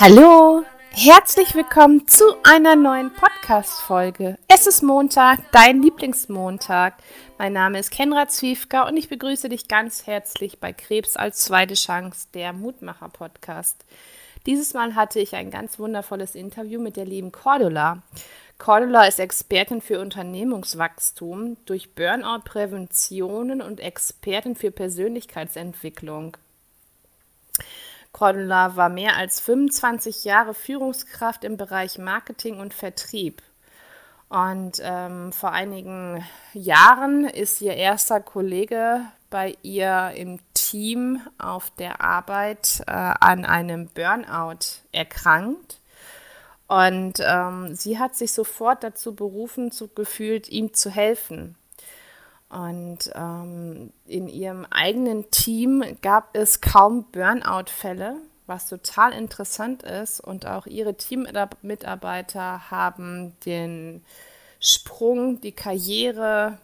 Hallo, herzlich willkommen zu einer neuen Podcast-Folge. Es ist Montag, dein Lieblingsmontag. Mein Name ist Kenra Zwiefka und ich begrüße dich ganz herzlich bei Krebs als zweite Chance, der Mutmacher-Podcast. Dieses Mal hatte ich ein ganz wundervolles Interview mit der lieben Cordula. Cordula ist Expertin für Unternehmungswachstum durch Burnout-Präventionen und Expertin für Persönlichkeitsentwicklung. Cordula war mehr als 25 Jahre Führungskraft im Bereich Marketing und Vertrieb. Und ähm, vor einigen Jahren ist ihr erster Kollege bei ihr im Team auf der Arbeit äh, an einem Burnout erkrankt. Und ähm, sie hat sich sofort dazu berufen, zu, gefühlt, ihm zu helfen. Und ähm, in ihrem eigenen Team gab es kaum Burnout-Fälle, was total interessant ist. Und auch ihre Teammitarbeiter haben den Sprung, die Karriere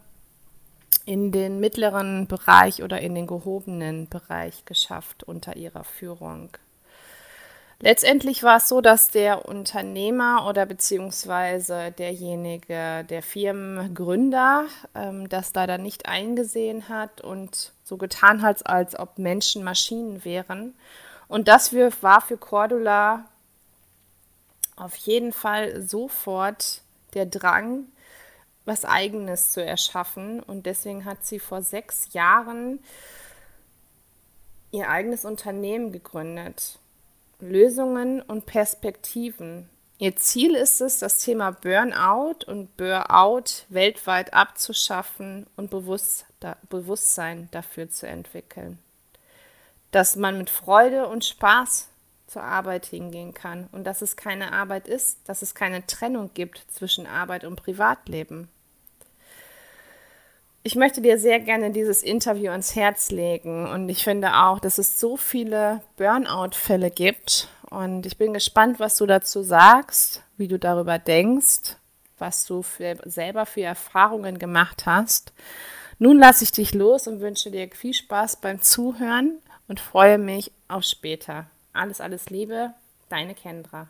in den mittleren Bereich oder in den gehobenen Bereich geschafft unter ihrer Führung. Letztendlich war es so, dass der Unternehmer oder beziehungsweise derjenige, der Firmengründer, ähm, das leider nicht eingesehen hat und so getan hat, als ob Menschen Maschinen wären. Und das war für Cordula auf jeden Fall sofort der Drang, was Eigenes zu erschaffen. Und deswegen hat sie vor sechs Jahren ihr eigenes Unternehmen gegründet. Lösungen und Perspektiven. Ihr Ziel ist es, das Thema Burnout und Burnout weltweit abzuschaffen und Bewusstsein dafür zu entwickeln. Dass man mit Freude und Spaß zur Arbeit hingehen kann und dass es keine Arbeit ist, dass es keine Trennung gibt zwischen Arbeit und Privatleben. Ich möchte dir sehr gerne dieses Interview ans Herz legen und ich finde auch, dass es so viele Burnout-Fälle gibt und ich bin gespannt, was du dazu sagst, wie du darüber denkst, was du für, selber für Erfahrungen gemacht hast. Nun lasse ich dich los und wünsche dir viel Spaß beim Zuhören und freue mich auf später. Alles, alles Liebe, deine Kendra.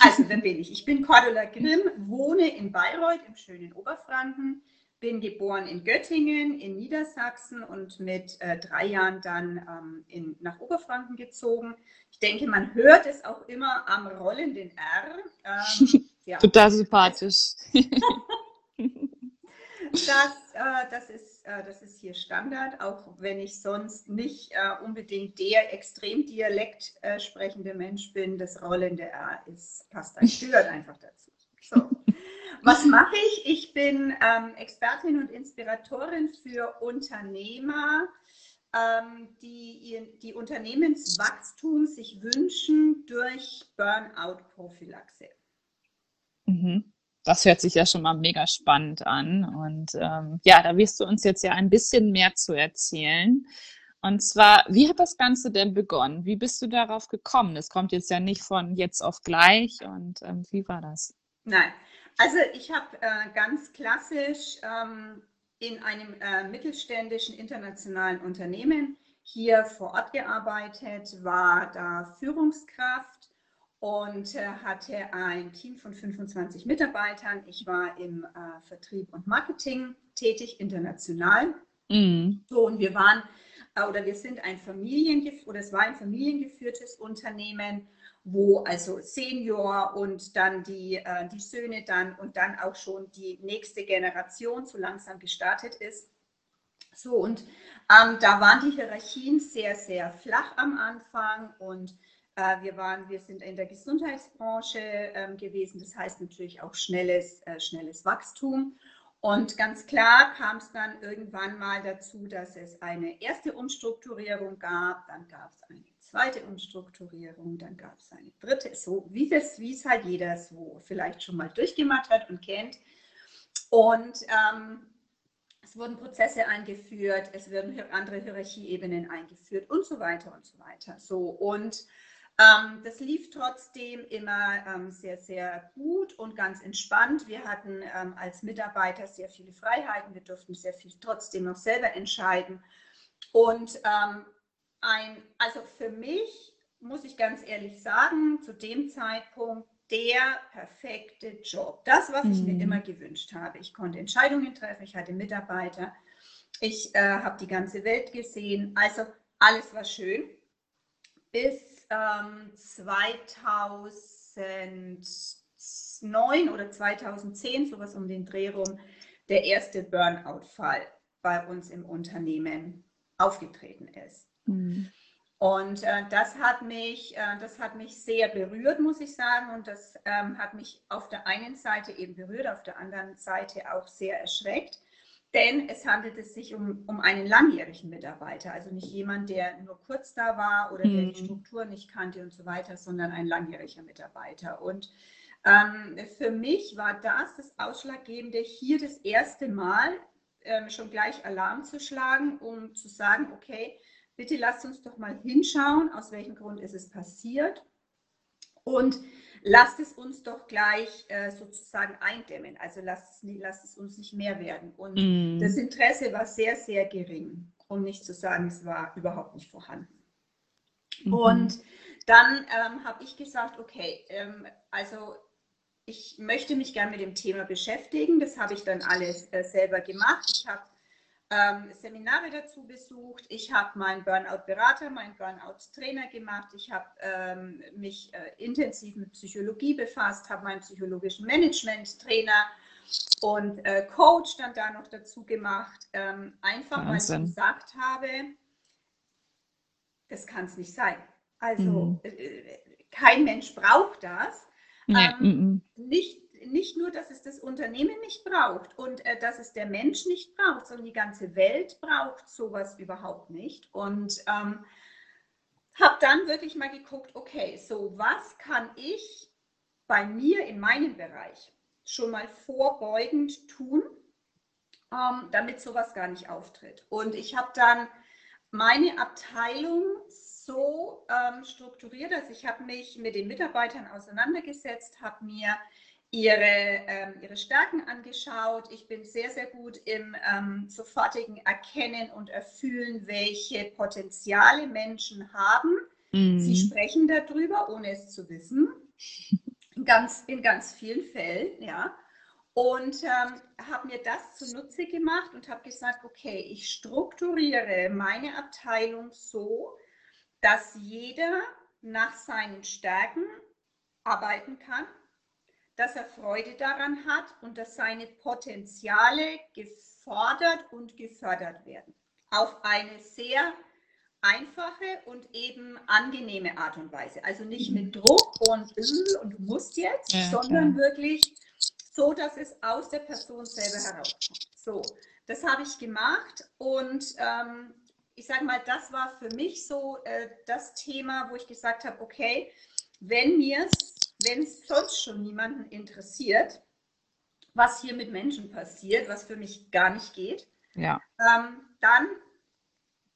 Also, wer bin ich? Ich bin Cordula Grimm, wohne in Bayreuth im schönen Oberfranken, bin geboren in Göttingen in Niedersachsen und mit äh, drei Jahren dann ähm, in, nach Oberfranken gezogen. Ich denke, man hört es auch immer am rollenden R. Ähm, ja. Total sympathisch. Das, äh, das, ist, äh, das ist hier Standard, auch wenn ich sonst nicht äh, unbedingt der extrem Dialekt äh, sprechende Mensch bin. Das rollende R ist, passt, gehört einfach dazu. So. Was mache ich? Ich bin ähm, Expertin und Inspiratorin für Unternehmer, ähm, die die Unternehmenswachstum sich wünschen durch Burnout-Prophylaxe. Mhm. Das hört sich ja schon mal mega spannend an. Und ähm, ja, da wirst du uns jetzt ja ein bisschen mehr zu erzählen. Und zwar, wie hat das Ganze denn begonnen? Wie bist du darauf gekommen? Das kommt jetzt ja nicht von jetzt auf gleich. Und ähm, wie war das? Nein, also ich habe äh, ganz klassisch ähm, in einem äh, mittelständischen internationalen Unternehmen hier vor Ort gearbeitet, war da Führungskraft und äh, hatte ein Team von 25 Mitarbeitern. Ich war im äh, Vertrieb und Marketing tätig, international. Mhm. So, und wir waren äh, oder wir sind ein Familiengef oder es war ein familiengeführtes Unternehmen, wo also Senior und dann die, äh, die Söhne dann und dann auch schon die nächste Generation so langsam gestartet ist. So, und ähm, da waren die Hierarchien sehr, sehr flach am Anfang und wir, waren, wir sind in der Gesundheitsbranche ähm, gewesen, das heißt natürlich auch schnelles, äh, schnelles Wachstum. Und ganz klar kam es dann irgendwann mal dazu, dass es eine erste Umstrukturierung gab, dann gab es eine zweite Umstrukturierung, dann gab es eine dritte, so wie es, wie es halt jeder so vielleicht schon mal durchgemacht hat und kennt. Und ähm, es wurden Prozesse eingeführt, es werden andere Hierarchieebenen eingeführt und so weiter und so weiter. So und Ähm, das lief trotzdem immer ähm, sehr, sehr gut und ganz entspannt. Wir hatten ähm, als Mitarbeiter sehr viele Freiheiten. Wir durften sehr viel trotzdem noch selber entscheiden. Und ähm, ein, also für mich muss ich ganz ehrlich sagen, zu dem Zeitpunkt der perfekte Job. Das, was ich mir Mhm. immer gewünscht habe. Ich konnte Entscheidungen treffen, ich hatte Mitarbeiter, ich äh, habe die ganze Welt gesehen. Also alles war schön. Bis ähm, 2009 oder 2010, sowas um den Dreh rum, der erste Burnout-Fall bei uns im Unternehmen aufgetreten ist. Mhm. Und äh, das, hat mich, äh, das hat mich sehr berührt, muss ich sagen. Und das ähm, hat mich auf der einen Seite eben berührt, auf der anderen Seite auch sehr erschreckt. Denn es handelte sich um, um einen langjährigen Mitarbeiter, also nicht jemand, der nur kurz da war oder der die Mhm. Struktur nicht kannte und so weiter, sondern ein langjähriger Mitarbeiter. Und ähm, für mich war das das Ausschlaggebende, hier das erste Mal ähm, schon gleich Alarm zu schlagen, um zu sagen, okay, bitte lasst uns doch mal hinschauen, aus welchem Grund ist es passiert und lasst es uns doch gleich äh, sozusagen eindämmen. Also lasst es, lasst es uns nicht mehr werden. Und Mhm. das Interesse war sehr, sehr gering, um nicht zu sagen, es war überhaupt nicht vorhanden. Mhm. Und dann ähm, habe ich gesagt, okay, ähm, also ich möchte mich gern mit dem Thema beschäftigen. Das habe ich dann alles äh, selber gemacht. Ich habe ähm, Seminare dazu besucht. Ich habe meinen Burnout-Berater, meinen Burnout-Trainer gemacht. Ich habe ähm, mich äh, intensiv mit Psychologie befasst, habe meinen psychologischen Management-Trainer und äh, Coach dann da noch dazu gemacht. Ähm, einfach, weil Wahnsinn. ich gesagt habe, das kann es nicht sein. Also Mhm. äh, kein Mensch braucht das. Nee, ähm, mhm. Nicht, nicht nur, dass es das Unternehmen nicht braucht und äh, dass es der Mensch nicht braucht, sondern die ganze Welt braucht sowas überhaupt nicht. Und ähm, habe dann wirklich mal geguckt, okay, so was kann ich bei mir in meinem Bereich schon mal vorbeugend tun, ähm, damit sowas gar nicht auftritt. Und ich habe dann meine Abteilung so ähm, strukturiert, also ich habe mich mit den Mitarbeitern auseinandergesetzt, habe mir ihre, ähm, ihre Stärken angeschaut. Ich bin sehr, sehr gut im ähm, sofortigen Erkennen und Erfüllen, welche Potenziale Menschen haben. Sie Mhm. sprechen darüber, ohne es zu wissen. In ganz, in ganz vielen Fällen, ja. Und ähm, habe mir das zunutze gemacht und habe gesagt, okay, ich strukturiere meine Abteilung so, dass jeder nach seinen Stärken arbeiten kann, dass er Freude daran hat und dass seine Potenziale gefordert und gefördert werden. Auf eine sehr einfache und eben angenehme Art und Weise. Also nicht mit Druck und, äh, und du musst jetzt, Ja, sondern klar. wirklich so, dass es aus der Person selber herauskommt. So, das habe ich gemacht und ähm, ich sage mal, das war für mich so äh, das Thema, wo ich gesagt habe, okay, wenn mir wenn es sonst schon niemanden interessiert, was hier mit Menschen passiert, was für mich gar nicht geht, Ja. ähm, dann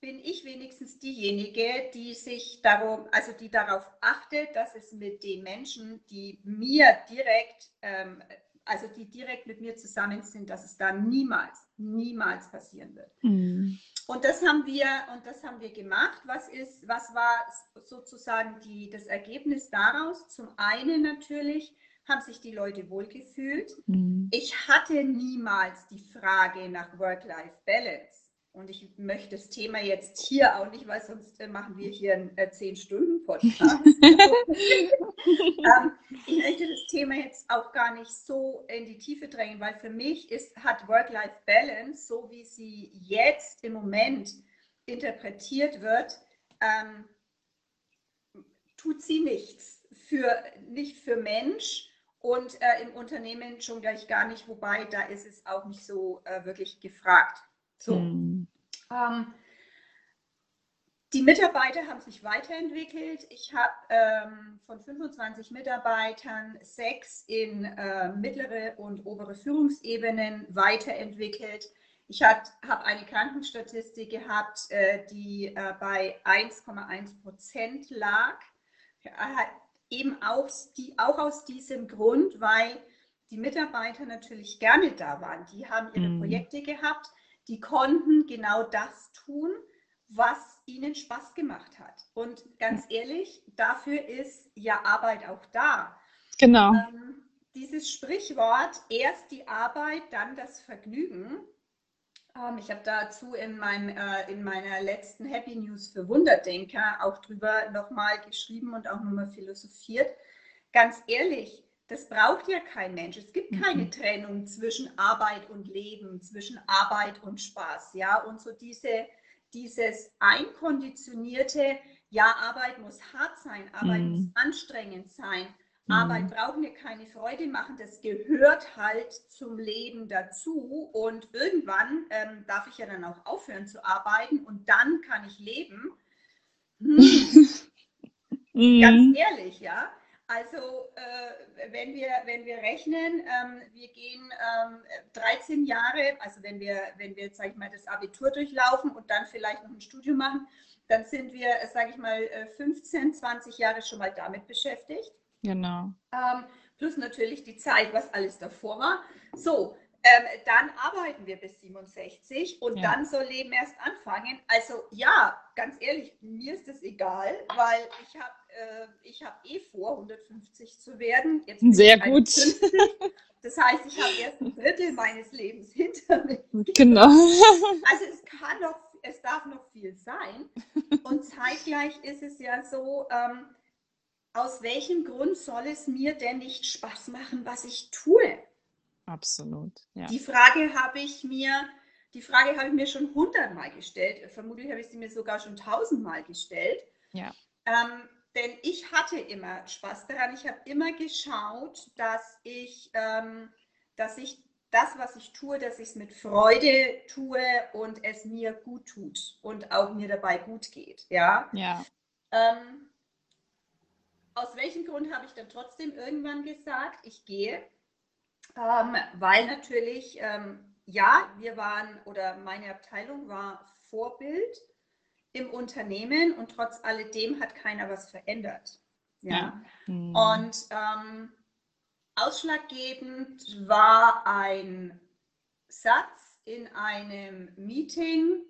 bin ich wenigstens diejenige, die sich darum, also die darauf achtet, dass es mit den Menschen, die mir direkt, ähm, also die direkt mit mir zusammen sind, dass es da niemals, niemals passieren wird. Mhm. Und das haben wir, und das haben wir gemacht. Was ist, was war sozusagen die, das Ergebnis daraus? Zum einen natürlich haben sich die Leute wohlgefühlt. Mhm. Ich hatte niemals die Frage nach Work-Life-Balance. Und ich möchte das Thema jetzt hier auch nicht, weil sonst äh, machen wir hier einen äh, 10-Stunden-Podcast. ähm, ich möchte das Thema jetzt auch gar nicht so in die Tiefe drängen, weil für mich ist, hat Work-Life-Balance, so wie sie jetzt im Moment interpretiert wird, ähm, tut sie nichts. Für, nicht für Mensch und äh, im Unternehmen schon gleich gar nicht, wobei da ist es auch nicht so äh, wirklich gefragt. So. Mhm. Ähm, die Mitarbeiter haben sich weiterentwickelt. Ich habe ähm, von 25 Mitarbeitern sechs in äh, mittlere und obere Führungsebenen weiterentwickelt. Ich habe eine Krankenstatistik gehabt, äh, die äh, bei 1,1 Prozent lag. eben auch, die, auch aus diesem Grund, weil die Mitarbeiter natürlich gerne da waren. Die haben ihre mm. Projekte gehabt, die konnten genau das tun, was ihnen Spaß gemacht hat. Und ganz ehrlich, dafür ist ja Arbeit auch da. Genau. Ähm, dieses Sprichwort, erst die Arbeit, dann das Vergnügen. Ähm, ich habe dazu in, meinem, äh, in meiner letzten Happy News für Wunderdenker auch drüber nochmal geschrieben und auch nochmal philosophiert. Ganz ehrlich, das braucht ja kein Mensch. Es gibt keine mhm. Trennung zwischen Arbeit und Leben, zwischen Arbeit und Spaß. Ja, und so diese, dieses einkonditionierte, ja, Arbeit muss hart sein, Arbeit mhm. muss anstrengend sein, mhm. Arbeit braucht mir keine Freude machen, das gehört halt zum Leben dazu. Und irgendwann ähm, darf ich ja dann auch aufhören zu arbeiten und dann kann ich leben. Hm. Ganz mhm. ehrlich, ja. Also äh, wenn, wir, wenn wir rechnen, ähm, wir gehen ähm, 13 Jahre, also wenn wir, wenn wir, sage ich mal, das Abitur durchlaufen und dann vielleicht noch ein Studium machen, dann sind wir, sage ich mal, 15, äh, 20 Jahre schon mal damit beschäftigt. Genau. Ähm, plus natürlich die Zeit, was alles davor war. So, ähm, dann arbeiten wir bis 67 und ja. dann soll Leben erst anfangen. Also ja, ganz ehrlich, mir ist das egal, weil ich habe äh, ich habe eh vor, 150 zu werden. Jetzt Sehr gut. 50. Das heißt, ich habe erst ein Drittel meines Lebens hinter mir. Genau. Also es kann noch, es darf noch viel sein. Und zeitgleich ist es ja so, ähm, aus welchem Grund soll es mir denn nicht Spaß machen, was ich tue? Absolut. Ja. Die Frage habe ich mir, die Frage habe ich mir schon hundertmal gestellt. Vermutlich habe ich sie mir sogar schon tausendmal gestellt. Ja. Ähm, denn ich hatte immer Spaß daran. Ich habe immer geschaut, dass ich, ähm, dass ich das, was ich tue, dass ich es mit Freude tue und es mir gut tut und auch mir dabei gut geht. Ja. ja. Ähm, aus welchem Grund habe ich dann trotzdem irgendwann gesagt, ich gehe? Ähm, weil natürlich, ähm, ja, wir waren oder meine Abteilung war Vorbild im Unternehmen und trotz alledem hat keiner was verändert. Ja. ja. Mhm. Und ähm, ausschlaggebend war ein Satz in einem Meeting,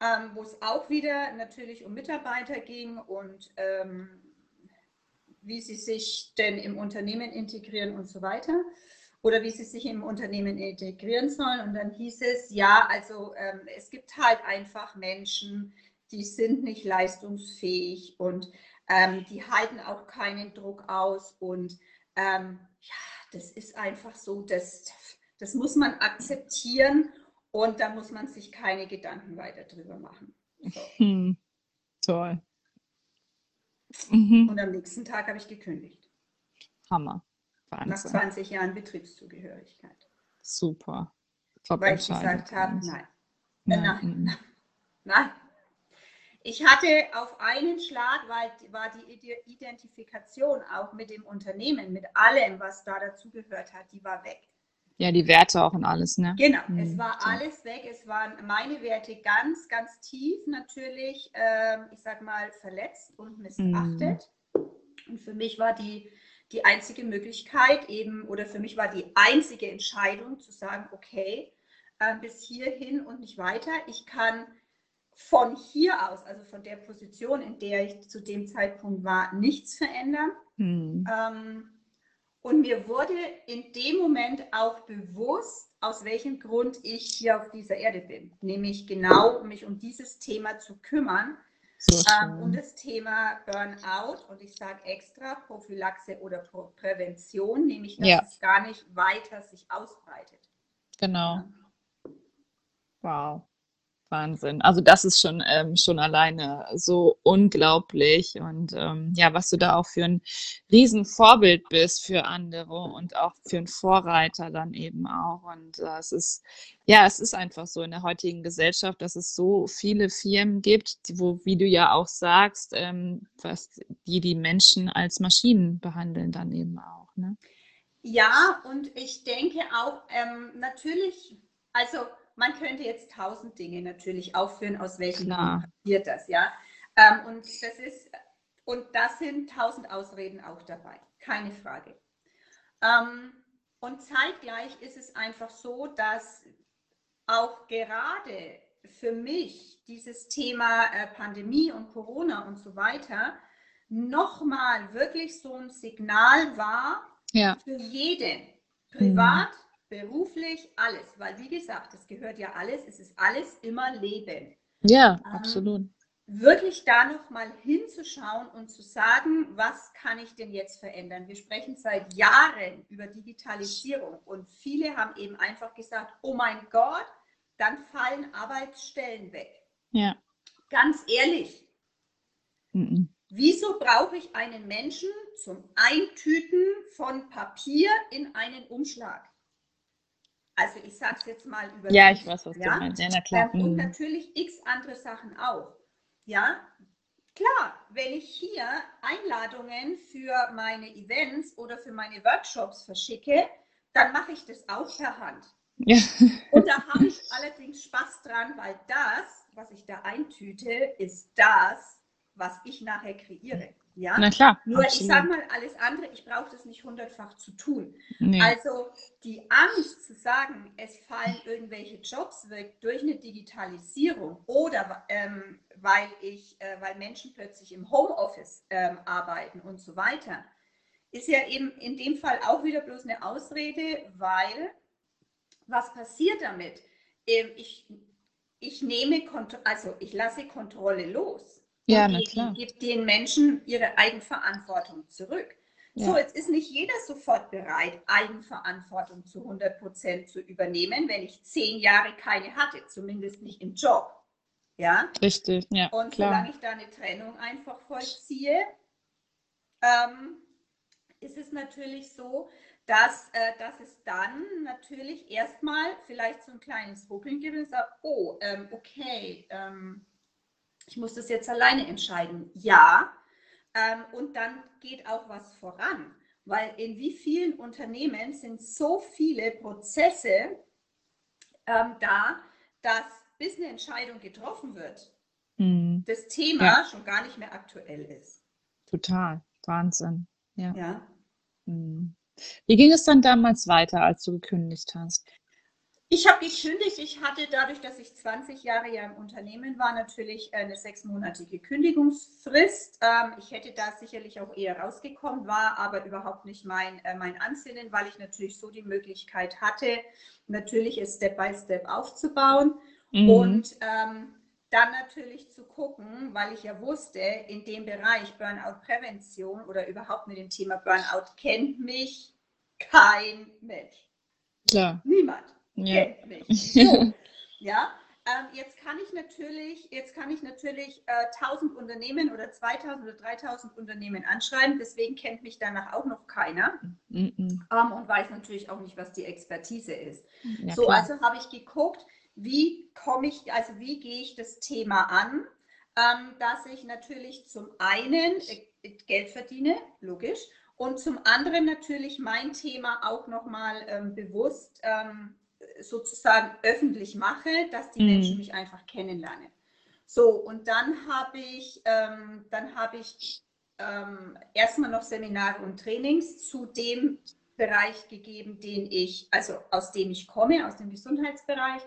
ähm, wo es auch wieder natürlich um Mitarbeiter ging und ähm, wie sie sich denn im Unternehmen integrieren und so weiter oder wie sie sich im Unternehmen integrieren sollen. Und dann hieß es, ja, also ähm, es gibt halt einfach Menschen, die sind nicht leistungsfähig und ähm, die halten auch keinen Druck aus. Und ähm, ja, das ist einfach so, das, das muss man akzeptieren und da muss man sich keine Gedanken weiter drüber machen. So. Hm. Toll. Mhm. Und am nächsten Tag habe ich gekündigt. Hammer. Wahnsinn. Nach 20 Jahren Betriebszugehörigkeit. Super. Top Weil ich gesagt habe, nein. Nein. nein. nein. Ich hatte auf einen Schlag, weil war die Identifikation auch mit dem Unternehmen, mit allem, was da dazugehört hat, die war weg. Ja, die Werte auch und alles, ne? Genau, mhm. es war alles weg. Es waren meine Werte ganz, ganz tief natürlich, ähm, ich sag mal, verletzt und missachtet. Mhm. Und für mich war die, die einzige Möglichkeit eben, oder für mich war die einzige Entscheidung zu sagen, okay, äh, bis hierhin und nicht weiter. Ich kann von hier aus, also von der Position, in der ich zu dem Zeitpunkt war, nichts verändern. Hm. Ähm, und mir wurde in dem Moment auch bewusst, aus welchem Grund ich hier auf dieser Erde bin. Nämlich genau, mich um dieses Thema zu kümmern. So ähm, um das Thema Burnout und ich sage extra Prophylaxe oder Prävention, nämlich dass ja. es gar nicht weiter sich ausbreitet. Genau. Ja. Wow. Wahnsinn. Also das ist schon, ähm, schon alleine so unglaublich. Und ähm, ja, was du da auch für ein Riesenvorbild bist für andere und auch für einen Vorreiter dann eben auch. Und äh, es ist, ja, es ist einfach so in der heutigen Gesellschaft, dass es so viele Firmen gibt, wo, wie du ja auch sagst, ähm, was die die Menschen als Maschinen behandeln dann eben auch. Ne? Ja, und ich denke auch, ähm, natürlich, also man könnte jetzt tausend Dinge natürlich aufführen, aus welchen Gründen passiert das, ja. Ähm, und das ist und das sind tausend Ausreden auch dabei, keine Frage. Ähm, und zeitgleich ist es einfach so, dass auch gerade für mich dieses Thema äh, Pandemie und Corona und so weiter nochmal wirklich so ein Signal war Ja. für jeden, privat, beruflich, alles. Weil wie gesagt, es gehört ja alles, es ist alles immer Leben. Ja, Ähm, absolut. Wirklich da nochmal hinzuschauen und zu sagen, was kann ich denn jetzt verändern? Wir sprechen seit Jahren über Digitalisierung und viele haben eben einfach gesagt, oh mein Gott, dann fallen Arbeitsstellen weg. Ja. Ganz ehrlich, Mhm. wieso brauche ich einen Menschen zum Eintüten von Papier in einen Umschlag? Also ich sage es jetzt mal über Ja, ich weiß, was du ja? meinst. Ja, na klar. Ähm, und Mhm. natürlich x andere Sachen auch. Ja, klar, wenn ich hier Einladungen für meine Events oder für meine Workshops verschicke, dann mache ich das auch per Hand. Ja. Und da habe ich allerdings Spaß dran, weil das, was ich da eintüte, ist das, was ich nachher kreiere. Ja? Na klar. Nur ich absolut. sage mal alles andere, ich brauche das nicht hundertfach zu tun. Nee. Also die Angst zu sagen, es fallen irgendwelche Jobs weg durch eine Digitalisierung oder ähm, weil, ich, äh, weil Menschen plötzlich im Homeoffice ähm, arbeiten und so weiter, ist ja eben in dem Fall auch wieder bloß eine Ausrede, weil was passiert damit? Ähm, ich, ich nehme, Kont also ich lasse Kontrolle los. Ja, und klar. gebe den Menschen ihre Eigenverantwortung zurück. So, Ja. jetzt ist nicht jeder sofort bereit, Eigenverantwortung zu 100 Prozent zu übernehmen, wenn ich zehn Jahre keine hatte, zumindest nicht im Job. Ja, Richtig, ja, und klar. solange ich da eine Trennung einfach vollziehe, ähm, ist es natürlich so, dass, äh, dass es dann natürlich erstmal vielleicht so ein kleines Ruckeln gibt und sagt, oh, ähm, okay, ähm, ich muss das jetzt alleine entscheiden. Ja, ähm, und dann geht auch was voran, weil in wie vielen Unternehmen sind so viele Prozesse ähm, da, dass bis eine Entscheidung getroffen wird, Mhm. das Thema Ja. schon gar nicht mehr aktuell ist. Total. Wahnsinn. Ja. Ja. Mhm. Wie ging es dann damals weiter, als du gekündigt hast? Ich habe gekündigt. Ich hatte dadurch, dass ich 20 Jahre ja im Unternehmen war, natürlich eine sechsmonatige Kündigungsfrist. Ähm, ich hätte da sicherlich auch eher rausgekommen, war aber überhaupt nicht mein, äh, mein Ansinnen, weil ich natürlich so die Möglichkeit hatte, natürlich es Step by Step aufzubauen. Mhm. Und ähm, dann natürlich zu gucken, weil ich ja wusste, in dem Bereich Burnout-Prävention oder überhaupt mit dem Thema Burnout kennt mich kein Mensch. Klar. Niemand Ja. So, ja. Ähm, jetzt kann ich natürlich, jetzt kann ich natürlich äh, 1000 Unternehmen oder 2000 oder 3000 Unternehmen anschreiben. Deswegen kennt mich danach auch noch keiner Mhm. ähm, und weiß natürlich auch nicht, was die Expertise ist. Ja, So, klar. also habe ich geguckt, wie komme ich, also wie gehe ich das Thema an, ähm, dass ich natürlich zum einen äh, Geld verdiene, logisch, und zum anderen natürlich mein Thema auch nochmal ähm, bewusst ähm, sozusagen öffentlich mache, dass die Mhm. Menschen mich einfach kennenlernen. So, und dann habe ich, ähm, dann habe ich ähm, erstmal noch Seminare und Trainings zu dem Bereich gegeben, den ich, also aus dem ich komme, aus dem Gesundheitsbereich.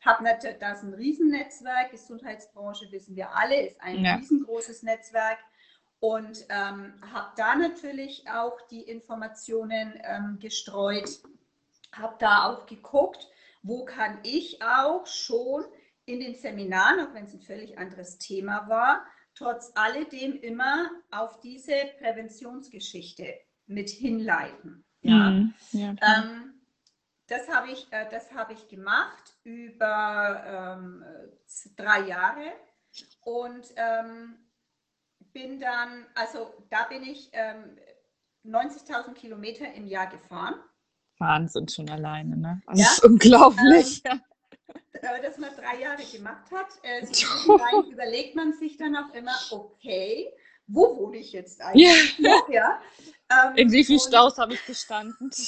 Habe natürlich, da ist ein Riesennetzwerk, Gesundheitsbranche wissen wir alle, ist ein Ja. riesengroßes Netzwerk und ähm, habe da natürlich auch die Informationen ähm, gestreut, habe da auch geguckt, wo kann ich auch schon in den Seminaren, auch wenn es ein völlig anderes Thema war, trotz alledem immer auf diese Präventionsgeschichte mit hinleiten. Ja. Mhm. Ja. Ähm, das habe ich, äh, das habe ich gemacht über ähm, drei Jahre und ähm, bin dann, also da bin ich ähm, 90.000 Kilometer im Jahr gefahren. Wahnsinn schon alleine, ne? Das Ja. ist unglaublich. äh, das man drei Jahre gemacht hat. Äh, überlegt man sich dann auch immer, okay, wo wohne ich jetzt eigentlich noch? Ja. Ähm, In wie viel und- Staus habe ich gestanden?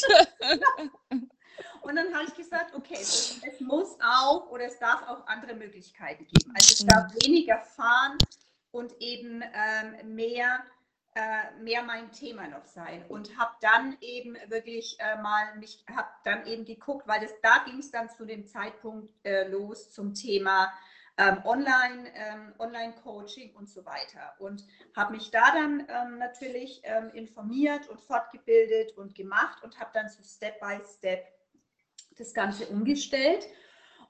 Und dann habe ich gesagt, okay, es, es muss auch oder es darf auch andere Möglichkeiten geben. Also es darf weniger fahren und eben ähm, mehr mehr mein Thema noch sein und habe dann eben wirklich äh, mal mich, habe dann eben geguckt, weil das, da ging es dann zu dem Zeitpunkt äh, los zum Thema ähm, Online, ähm, Online-Coaching und so weiter und habe mich da dann ähm, natürlich ähm, informiert und fortgebildet und gemacht und habe dann so Step by Step das Ganze umgestellt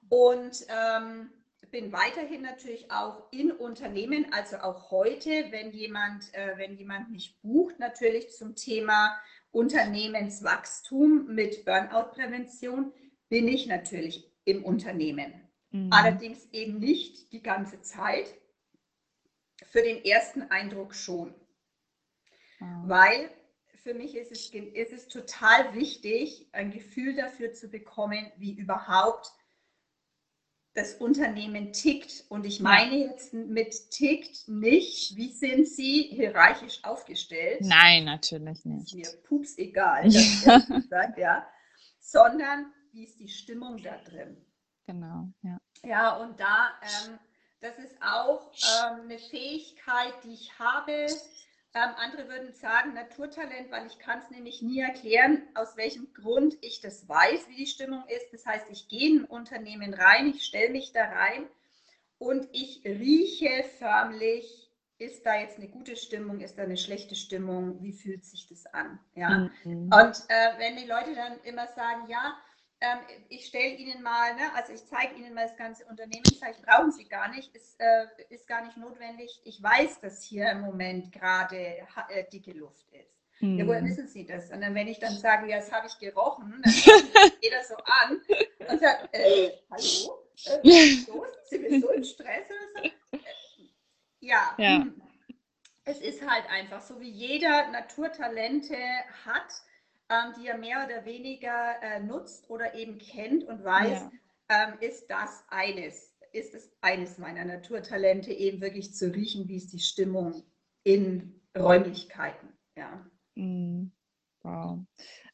und ähm, bin weiterhin natürlich auch in Unternehmen, also auch heute, wenn jemand, äh, wenn jemand mich bucht, natürlich zum Thema Unternehmenswachstum mit Burnout-Prävention, bin ich natürlich im Unternehmen. Mhm. Allerdings eben nicht die ganze Zeit. Für den ersten Eindruck schon. Mhm. Weil für mich ist es, ist es total wichtig, ein Gefühl dafür zu bekommen, wie überhaupt das Unternehmen tickt. Und ich meine jetzt mit tickt nicht, wie sind Sie hierarchisch aufgestellt? Nein, natürlich nicht. Mir pups egal, ja. Gesagt, ja. sondern wie ist die Stimmung da drin? Genau, ja. Ja, und da, ähm, das ist auch ähm, eine Fähigkeit, die ich habe, ähm, andere würden sagen Naturtalent, weil ich kann es nämlich nie erklären, aus welchem Grund ich das weiß, wie die Stimmung ist. Das heißt, ich gehe in ein Unternehmen rein, ich stelle mich da rein und ich rieche förmlich, ist da jetzt eine gute Stimmung, ist da eine schlechte Stimmung, wie fühlt sich das an? Ja? Mhm. Und äh, wenn die Leute dann immer sagen, ja, ähm, ich stelle Ihnen mal, ne, also ich zeige Ihnen mal das ganze Unternehmen, ich, brauchen Sie gar nicht, ist, äh, ist gar nicht notwendig. Ich weiß, dass hier im Moment gerade äh, dicke Luft ist. Hm. Ja, woher wissen Sie das? Und dann, wenn ich dann sage, ja, das habe ich gerochen, dann geht das so an und sagt, äh, hallo, äh, so, sind wir so im Stress oder so? Äh, ja, ja. Hm. es ist halt einfach so, wie jeder Naturtalente hat, ähm, die er mehr oder weniger äh, nutzt oder eben kennt und weiß, ja. ähm, ist das eines, ist es eines meiner Naturtalente, eben wirklich zu riechen, wie ist die Stimmung in Räumlichkeiten. Ja. Mhm. Wow.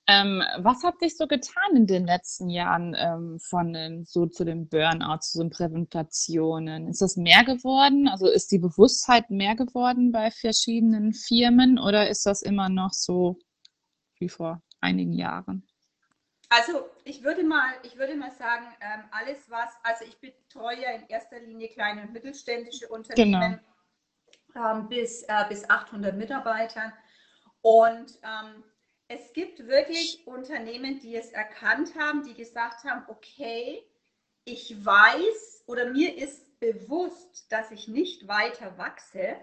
Ähm, was hat sich so getan in den letzten Jahren ähm, von so zu den Burnouts, zu den Präsentationen? Ist das mehr geworden? Also ist die Bewusstheit mehr geworden bei verschiedenen Firmen oder ist das immer noch so wie vor einigen Jahren? Also ich würde mal, ich würde mal sagen, ähm, alles was, also ich betreue ja in erster Linie kleine und mittelständische Unternehmen genau. bis, äh, bis 800 Mitarbeiter. Und ähm, es gibt wirklich Unternehmen, die es erkannt haben, die gesagt haben, okay, ich weiß oder mir ist bewusst, dass ich nicht weiter wachse,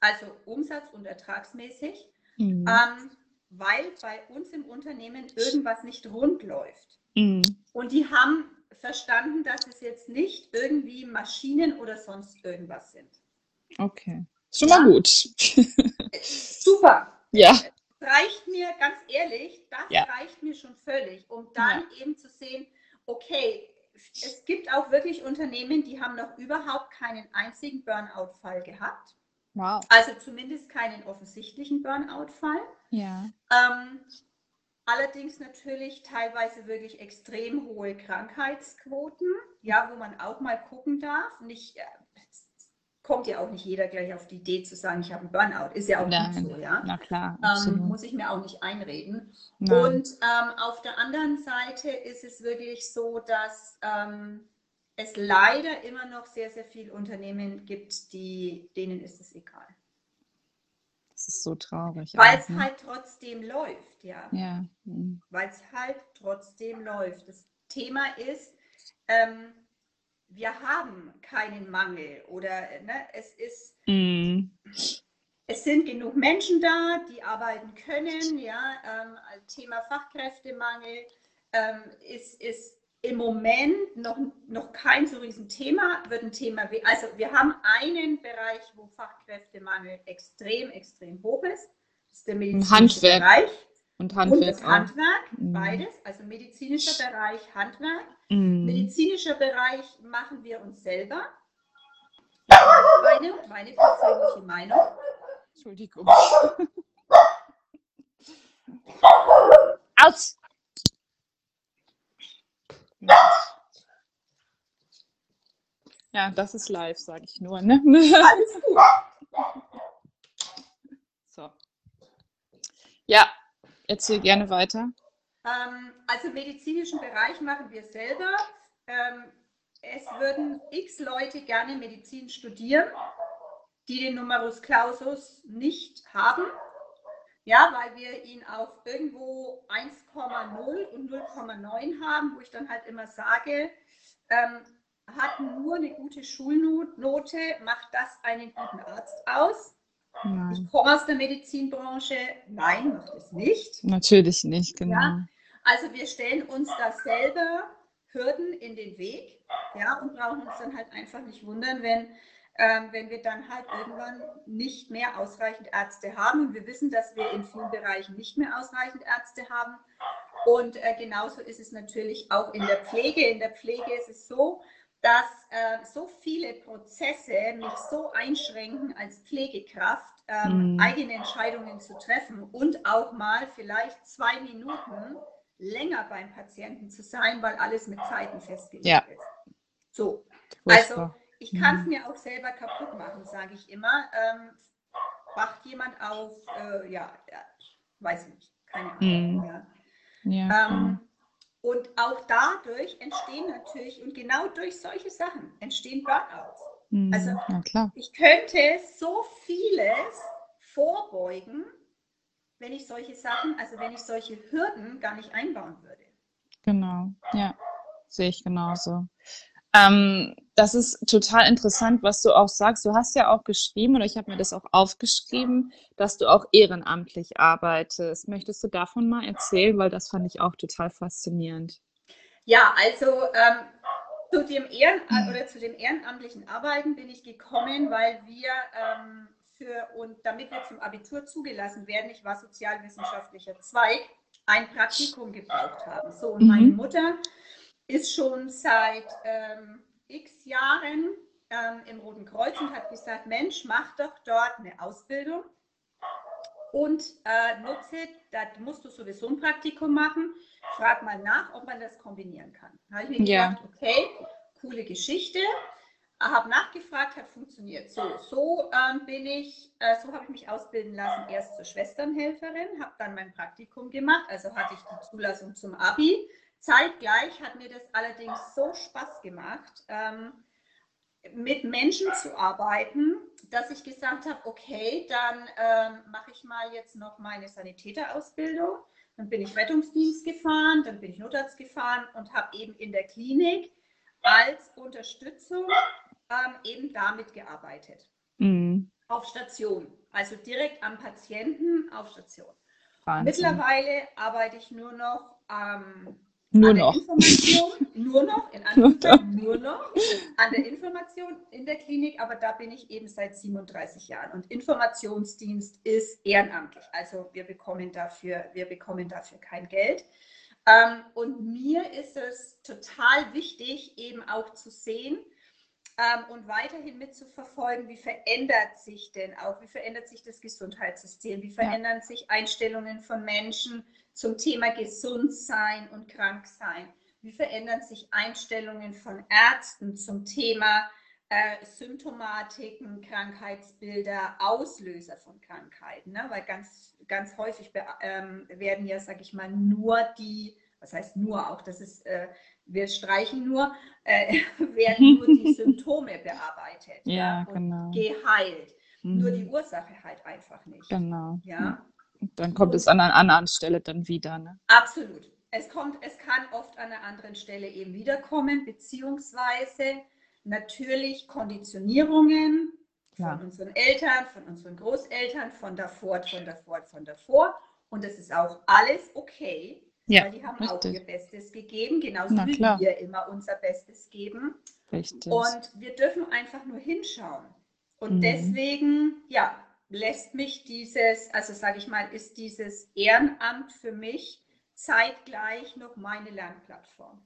also umsatz- und ertragsmäßig. Mhm. Ähm, weil bei uns im Unternehmen irgendwas nicht rund läuft. Mhm. Und die haben verstanden, dass es jetzt nicht irgendwie Maschinen oder sonst irgendwas sind. Okay. Schon mal gut. Super. Ja. Das reicht mir, ganz ehrlich, das ja. reicht mir schon völlig, um dann ja. eben zu sehen, okay, es gibt auch wirklich Unternehmen, die haben noch überhaupt keinen einzigen Burnout-Fall gehabt. Wow. Also zumindest keinen offensichtlichen Burnout-Fall. Ja. Ähm, allerdings natürlich teilweise wirklich extrem hohe Krankheitsquoten, ja, wo man auch mal gucken darf. Nicht, äh, kommt ja auch nicht jeder gleich auf die Idee zu sagen, ich habe einen Burnout. Ist ja auch Nein. nicht so, ja. Na klar. Ähm, muss ich mir auch nicht einreden. Nein. Und ähm, auf der anderen Seite ist es wirklich so, dass ähm, es leider immer noch sehr, sehr viele Unternehmen gibt, die, denen ist es egal. Das ist so traurig. Weil es ne? halt trotzdem läuft, ja. Ja. Mhm. Weil es halt trotzdem läuft. Das Thema ist, ähm, wir haben keinen Mangel oder ne, es ist, mhm. es sind genug Menschen da, die arbeiten können, ja. Ähm, Thema Fachkräftemangel ähm, ist, ist im Moment noch, noch kein so Thema, wird ein Thema, also wir haben einen Bereich, wo Fachkräftemangel extrem, extrem hoch ist. Das ist der medizinische Handwerk. Bereich. Und Handwerk. Und Handwerk, mhm. beides, also medizinischer Bereich, Handwerk. Mhm. Medizinischer Bereich machen wir uns selber. Meine, meine persönliche Meinung. Entschuldigung. Aus! Ja, das ist live, sage ich nur. Ne? Alles gut. So. Ja, erzähl gerne weiter. Ähm, also im medizinischen Bereich machen wir selber. Ähm, es würden x Leute gerne Medizin studieren, die den Numerus Clausus nicht haben. Ja, weil wir ihn auf irgendwo 1,0 und 0,9 haben, wo ich dann halt immer sage, ähm, hat nur eine gute Schulnote, macht das einen guten Arzt aus? Nein. Ich komme aus der Medizinbranche. Nein, macht es nicht. Natürlich nicht, genau. Ja, also wir stellen uns da selber Hürden in den Weg ja, und brauchen uns dann halt einfach nicht wundern, wenn ähm, wenn wir dann halt irgendwann nicht mehr ausreichend Ärzte haben. Und wir wissen, dass wir in vielen Bereichen nicht mehr ausreichend Ärzte haben. Und äh, genauso ist es natürlich auch in der Pflege. In der Pflege ist es so, dass äh, so viele Prozesse mich so einschränken als Pflegekraft, ähm, mm. eigene Entscheidungen zu treffen und auch mal vielleicht zwei Minuten länger beim Patienten zu sein, weil alles mit Zeiten festgelegt ja. ist. So, also ich kann es mhm. mir auch selber kaputt machen, sage ich immer. Ähm, wacht jemand auf, äh, ja, ja, weiß nicht, keine Ahnung. Mhm. Ja. ja. Ähm, und auch dadurch entstehen natürlich, und genau durch solche Sachen entstehen Burnouts. Mhm. Also ich könnte so vieles vorbeugen, wenn ich solche Sachen, also wenn ich solche Hürden gar nicht einbauen würde. Genau, ja, sehe ich genauso. Ähm, das ist total interessant, was du auch sagst. Du hast ja auch geschrieben, oder ich habe mir das auch aufgeschrieben, dass du auch ehrenamtlich arbeitest. Möchtest du davon mal erzählen? Weil das fand ich auch total faszinierend. Ja, also ähm, zu, dem Ehren oder zu dem ehrenamtlichen Arbeiten bin ich gekommen, weil wir ähm, für und damit wir zum Abitur zugelassen werden, ich war sozialwissenschaftlicher Zweig, ein Praktikum gebraucht haben. So, und mhm. meine Mutter ist schon seit ähm, x Jahren ähm, im Roten Kreuz und hat gesagt, Mensch, mach doch dort eine Ausbildung und äh, nutze, da musst du sowieso ein Praktikum machen, frag mal nach, ob man das kombinieren kann. Da habe ich mir ja. gedacht, okay, coole Geschichte, habe nachgefragt, hat funktioniert. So, so ähm, bin ich, äh, so habe ich mich ausbilden lassen, erst zur Schwesternhelferin, habe dann mein Praktikum gemacht, also hatte ich die Zulassung zum Abi, Zeitgleich hat mir das allerdings so Spaß gemacht, ähm, mit Menschen zu arbeiten, dass ich gesagt habe, okay, dann ähm, mache ich mal jetzt noch meine Sanitäterausbildung. Dann bin ich Rettungsdienst gefahren, dann bin ich Notarzt gefahren und habe eben in der Klinik als Unterstützung ähm, eben damit gearbeitet. Mhm. Auf Station, also direkt am Patienten auf Station. Wahnsinn. Mittlerweile arbeite ich nur noch am nur noch. Information, nur noch, in Anführungszeichen, nur noch an der Information in der Klinik, aber da bin ich eben seit 37 Jahren. Und Informationsdienst ist ehrenamtlich. Also wir bekommen dafür, wir bekommen dafür kein Geld. Ähm, und mir ist es total wichtig, eben auch zu sehen, ähm, und weiterhin mitzuverfolgen, wie verändert sich denn auch, wie verändert sich das Gesundheitssystem, wie verändern ja. sich Einstellungen von Menschen zum Thema Gesundsein und Kranksein, wie verändern sich Einstellungen von Ärzten zum Thema äh, Symptomatiken, Krankheitsbilder, Auslöser von Krankheiten, ne? weil ganz, ganz häufig ähm, werden ja, sage ich mal, nur die, was heißt nur auch, das ist äh, wir streichen nur, äh, werden nur die Symptome bearbeitet ja, ja genau. geheilt. Mhm. Nur die Ursache halt einfach nicht. Genau. Ja. Dann kommt es an einer anderen Stelle dann wieder. Ne? Absolut. Es kommt, es kann oft an einer anderen Stelle eben wiederkommen, beziehungsweise natürlich Konditionierungen von unseren Eltern, von unseren Großeltern, von davor, von davor, von davor. Und das ist auch alles okay. Ja, weil die haben richtig. auch ihr Bestes gegeben, genauso Na, wie klar. wir immer unser Bestes geben. Richtig. Und wir dürfen einfach nur hinschauen. Und mhm. deswegen, ja, lässt mich dieses, also sage ich mal, ist dieses Ehrenamt für mich zeitgleich noch meine Lernplattform.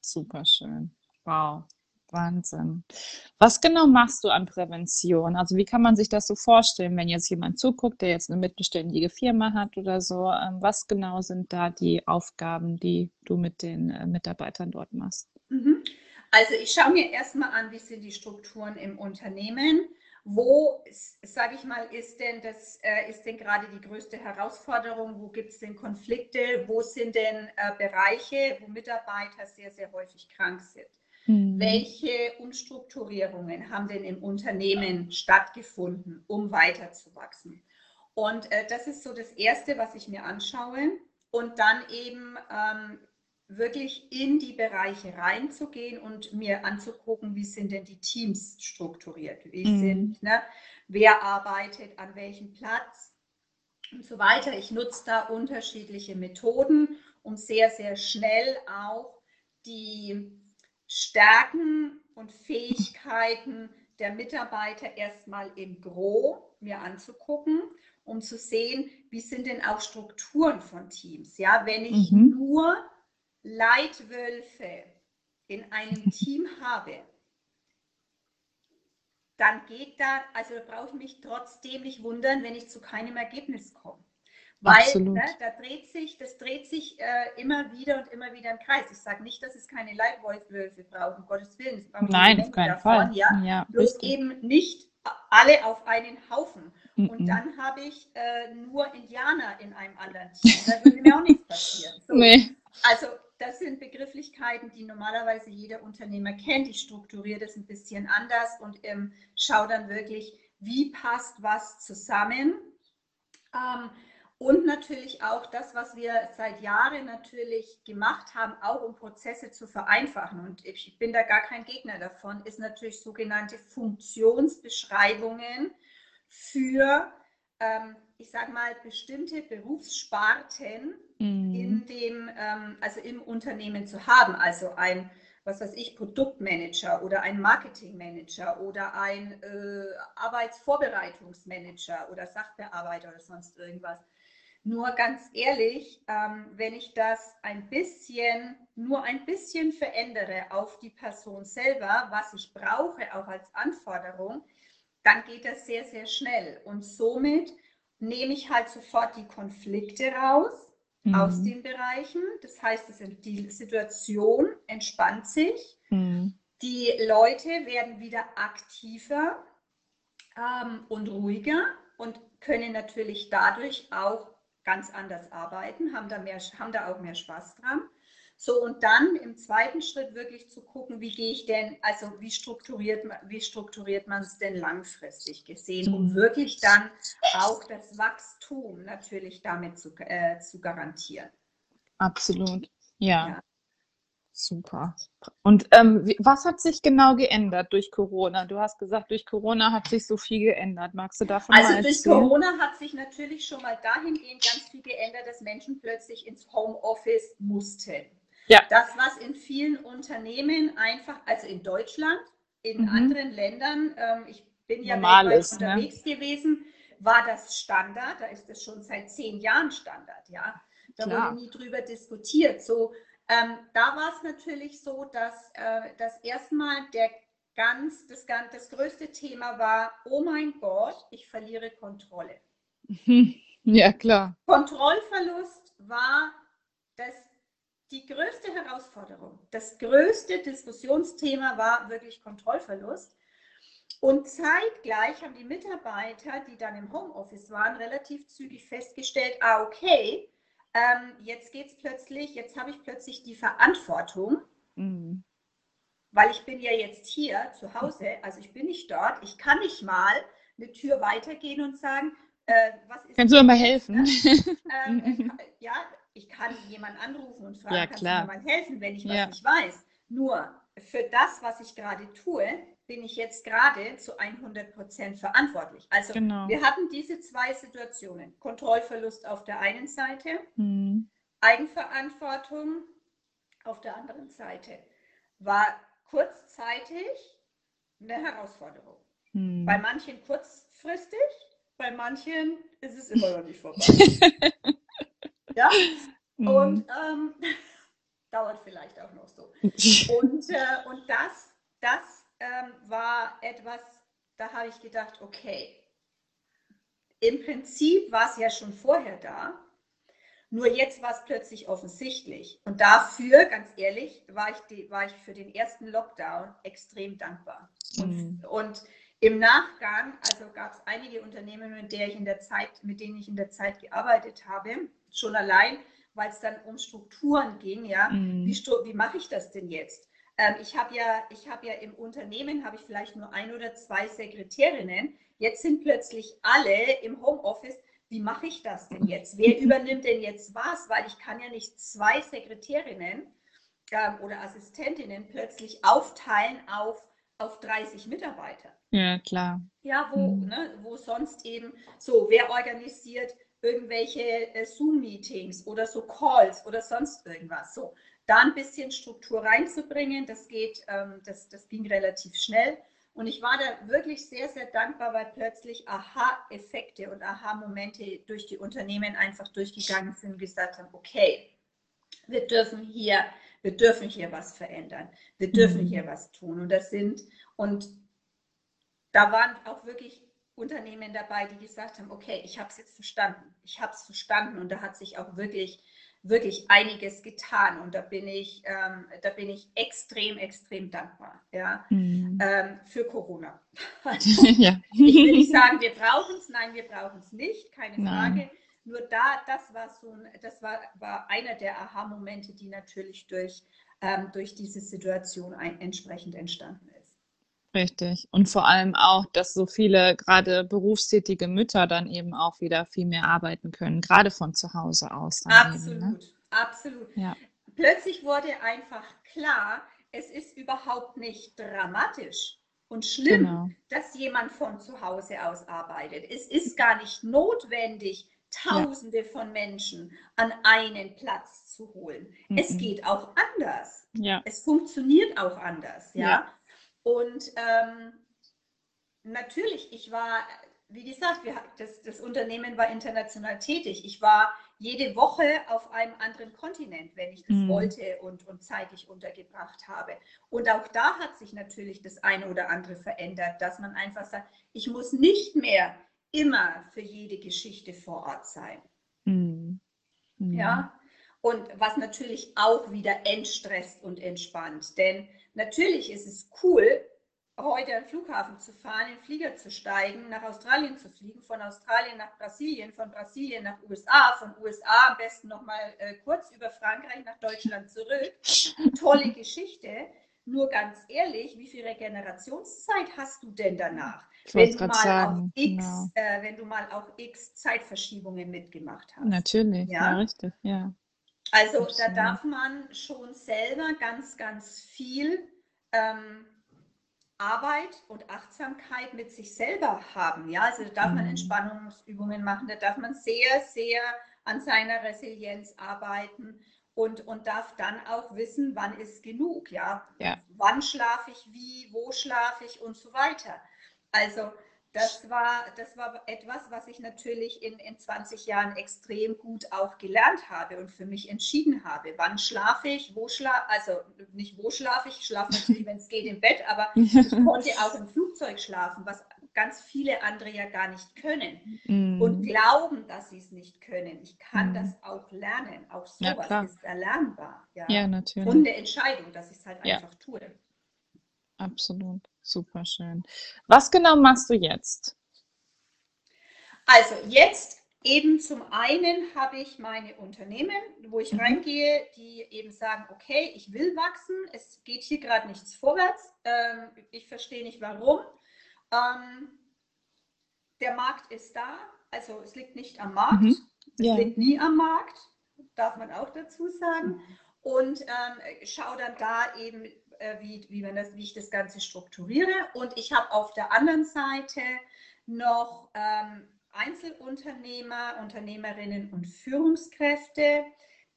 Super schön. Wow. Wahnsinn. Was genau machst du an Prävention? Also wie kann man sich das so vorstellen, wenn jetzt jemand zuguckt, der jetzt eine mittelständige Firma hat oder so? Ähm, was genau sind da die Aufgaben, die du mit den äh, Mitarbeitern dort machst? Mhm. Also ich schaue mir erstmal an, wie sind die Strukturen im Unternehmen. Wo, sage ich mal, ist denn das, äh, ist denn gerade die größte Herausforderung? Wo gibt es denn Konflikte? Wo sind denn äh, Bereiche, wo Mitarbeiter sehr, sehr häufig krank sind? Mhm. Welche Umstrukturierungen haben denn im Unternehmen stattgefunden, um weiterzuwachsen? Und äh, das ist so das Erste, was ich mir anschaue. Und dann eben ähm, wirklich in die Bereiche reinzugehen und mir anzugucken, wie sind denn die Teams strukturiert, wie mhm. sind, ne, wer arbeitet an welchem Platz und so weiter. Ich nutze da unterschiedliche Methoden, um sehr, sehr schnell auch die Stärken und Fähigkeiten der Mitarbeiter erstmal im Gro mir anzugucken, um zu sehen, wie sind denn auch Strukturen von Teams. Ja, wenn ich mhm. nur Leitwölfe in einem Team habe, dann geht da, also da brauche ich mich trotzdem nicht wundern, wenn ich zu keinem Ergebnis komme. Weil ne, da dreht sich, das dreht sich äh, immer wieder und immer wieder im Kreis. Ich sage nicht, dass es keine Leitwölfe braucht, um Gottes Willen. Nein, auf keinen davon, Fall. Ja, ja bloß richtig. eben nicht alle auf einen Haufen. Mm -mm. Und dann habe ich äh, nur Indianer in einem anderen Team. Da würde mir auch nichts passieren. So. Nee. Also das sind Begrifflichkeiten, die normalerweise jeder Unternehmer kennt. Ich strukturiere das ein bisschen anders und ähm, schaue dann wirklich, wie passt was zusammen. Ähm, und natürlich auch das, was wir seit Jahren natürlich gemacht haben, auch um Prozesse zu vereinfachen. Und ich bin da gar kein Gegner davon, ist natürlich sogenannte Funktionsbeschreibungen für, ähm, ich sage mal, bestimmte Berufssparten mhm. in dem, ähm, also im Unternehmen zu haben. Also ein, was weiß ich, Produktmanager oder ein Marketingmanager oder ein äh, Arbeitsvorbereitungsmanager oder Sachbearbeiter oder sonst irgendwas nur ganz ehrlich, ähm, wenn ich das ein bisschen, nur ein bisschen verändere auf die Person selber, was ich brauche, auch als Anforderung, dann geht das sehr, sehr schnell. Und somit nehme ich halt sofort die Konflikte raus mhm. aus den Bereichen. Das heißt, die Situation entspannt sich. Mhm. Die Leute werden wieder aktiver ähm, und ruhiger und können natürlich dadurch auch ganz anders arbeiten, haben da, mehr, haben da auch mehr Spaß dran. So, und dann im zweiten Schritt wirklich zu gucken, wie gehe ich denn, also wie strukturiert, wie strukturiert man es denn langfristig gesehen, um wirklich dann auch das Wachstum natürlich damit zu, äh, zu garantieren. Absolut, ja. ja. Super. Und ähm, was hat sich genau geändert durch Corona? Du hast gesagt, durch Corona hat sich so viel geändert. Magst du davon also mal durch Corona hat sich natürlich schon mal dahingehend ganz viel geändert, dass Menschen plötzlich ins Homeoffice mussten. Ja. Das, was in vielen Unternehmen einfach, also in Deutschland, in mhm. anderen Ländern, ähm, ich bin ja Normal ist, ne? unterwegs ne? gewesen, war das Standard. Da ist es schon seit zehn Jahren Standard, ja. Da Klar. wurde nie drüber diskutiert. So, ähm, da war es natürlich so, dass äh, das erstmal der ganz, das, das größte Thema war, oh mein Gott, ich verliere Kontrolle. Ja, klar. Kontrollverlust war das, die größte Herausforderung. Das größte Diskussionsthema war wirklich Kontrollverlust. Und zeitgleich haben die Mitarbeiter, die dann im Homeoffice waren, relativ zügig festgestellt, ah, okay, ähm, jetzt geht es plötzlich, jetzt habe ich plötzlich die Verantwortung, mhm. weil ich bin ja jetzt hier zu Hause, also ich bin nicht dort, ich kann nicht mal eine Tür weitergehen und sagen, äh, was ist. Kannst du mir mal helfen? Ähm, äh, ja, ich kann jemanden anrufen und fragen, ja, kannst du mir mal helfen, wenn ich was ja. nicht weiß. Nur für das, was ich gerade tue, bin ich jetzt gerade zu 100 Prozent verantwortlich. Also genau. wir hatten diese zwei Situationen. Kontrollverlust auf der einen Seite, mhm. Eigenverantwortung auf der anderen Seite. War kurzzeitig eine Herausforderung. Mhm. Bei manchen kurzfristig, bei manchen ist es immer noch nicht vorbei. ja, mhm. und ähm, dauert vielleicht auch noch so. Und, äh, und das, das ähm, war etwas, da habe ich gedacht, okay, im Prinzip war es ja schon vorher da, nur jetzt war es plötzlich offensichtlich. Und dafür, ganz ehrlich, war ich, die, war ich für den ersten Lockdown extrem dankbar. Mhm. Und, und, Im Nachgang, also gab es einige Unternehmen, mit, der ich in der Zeit, mit denen ich in der Zeit gearbeitet habe, schon allein, weil es dann um Strukturen ging, ja, Mhm. wie, wie mache ich das denn jetzt? Ähm, ich habe ja, ich habe ja im Unternehmen habe ich vielleicht nur ein oder zwei Sekretärinnen. Jetzt sind plötzlich alle im Homeoffice. Wie mache ich das denn jetzt? Wer übernimmt denn jetzt was? Weil ich kann ja nicht zwei Sekretärinnen ähm, oder Assistentinnen plötzlich aufteilen auf, auf 30 Mitarbeiter. Ja, klar. Ja, wo, Mhm. ne, wo sonst eben so, wer organisiert irgendwelche äh, Zoom-Meetings oder so Calls oder sonst irgendwas. So, da ein bisschen Struktur reinzubringen, das geht, ähm, das, das ging relativ schnell. Und ich war da wirklich sehr, sehr dankbar, weil plötzlich Aha-Effekte und Aha-Momente durch die Unternehmen einfach durchgegangen sind und gesagt haben, okay, wir dürfen hier, wir dürfen hier was verändern, wir dürfen Mhm. hier was tun. Und das sind, und da waren auch wirklich Unternehmen dabei, die gesagt haben, okay, ich habe es jetzt verstanden, ich habe es verstanden und da hat sich auch wirklich, wirklich einiges getan und da bin ich, ähm, da bin ich extrem, extrem dankbar, ja, Mhm. ähm, für Corona. ja. Ich will nicht sagen, wir brauchen es, nein, wir brauchen es nicht, keine Nein. Frage. Nur da, das war so ein, das war, war einer der Aha-Momente, die natürlich durch, ähm, durch diese Situation ein, entsprechend entstanden ist. Richtig. Und vor allem auch, dass so viele gerade berufstätige Mütter dann eben auch wieder viel mehr arbeiten können, gerade von zu Hause aus dann eben, ne? Absolut, absolut. Ja. Plötzlich wurde einfach klar, es ist überhaupt nicht dramatisch und schlimm, Genau. dass jemand von zu Hause aus arbeitet. Es ist gar nicht notwendig, Tausende von Menschen an einen Platz zu holen. Es Mhm. geht auch anders. Ja. Es funktioniert auch anders, ja. Ja. Und ähm, natürlich, ich war, wie gesagt, wir, das, das Unternehmen war international tätig. Ich war jede Woche auf einem anderen Kontinent, wenn ich das Mhm. wollte und, und zeitlich untergebracht habe. Und auch da hat sich natürlich das eine oder andere verändert, dass man einfach sagt, ich muss nicht mehr immer für jede Geschichte vor Ort sein. Mhm. Mhm. Ja, und was natürlich auch wieder entstresst und entspannt. Denn natürlich ist es cool, heute an den Flughafen zu fahren, in den Flieger zu steigen, nach Australien zu fliegen, von Australien nach Brasilien, von Brasilien nach USA, von USA am besten nochmal äh, kurz über Frankreich nach Deutschland zurück. Tolle Geschichte. Nur ganz ehrlich, wie viel Regenerationszeit hast du denn danach? Ich Wenn du, sagen, X, genau. äh, wenn du mal auch X Zeitverschiebungen mitgemacht hast. Natürlich, Ja. ja, richtig, ja. Also da darf man schon selber ganz, ganz viel ähm, Arbeit und Achtsamkeit mit sich selber haben. Ja, also da darf man Mhm. Entspannungsübungen machen, da darf man sehr, sehr an seiner Resilienz arbeiten und, und darf dann auch wissen, wann ist genug. Ja, Ja. wann schlafe ich wie, wo schlafe ich und so weiter. Also das war, das war etwas, was ich natürlich in, in 20 Jahren extrem gut auch gelernt habe und für mich entschieden habe. Wann schlafe ich, wo schlafe also nicht wo schlafe ich, ich schlafe natürlich, wenn es geht, im Bett, aber ich konnte auch im Flugzeug schlafen, was ganz viele andere ja gar nicht können und Mhm. glauben, dass sie es nicht können. Ich kann Mhm. das auch lernen. Auch Ja, sowas klar. ist erlernbar. Ja. Ja, Und natürlich. eine Entscheidung, dass ich es halt Ja. einfach tue. Absolut. Super schön. Was genau machst du jetzt? Also jetzt eben zum einen habe ich meine Unternehmen, wo ich Mhm. reingehe, die eben sagen, okay, ich will wachsen, es geht hier gerade nichts vorwärts, ähm, ich verstehe nicht warum. Ähm, der Markt ist da, also es liegt nicht am Markt, Mhm. es Ja. liegt nie am Markt, darf man auch dazu sagen. Und ähm, schaue dann da eben, äh, wie, wie, man das, wie ich das Ganze strukturiere. Und ich habe auf der anderen Seite noch ähm, Einzelunternehmer, Unternehmerinnen und Führungskräfte,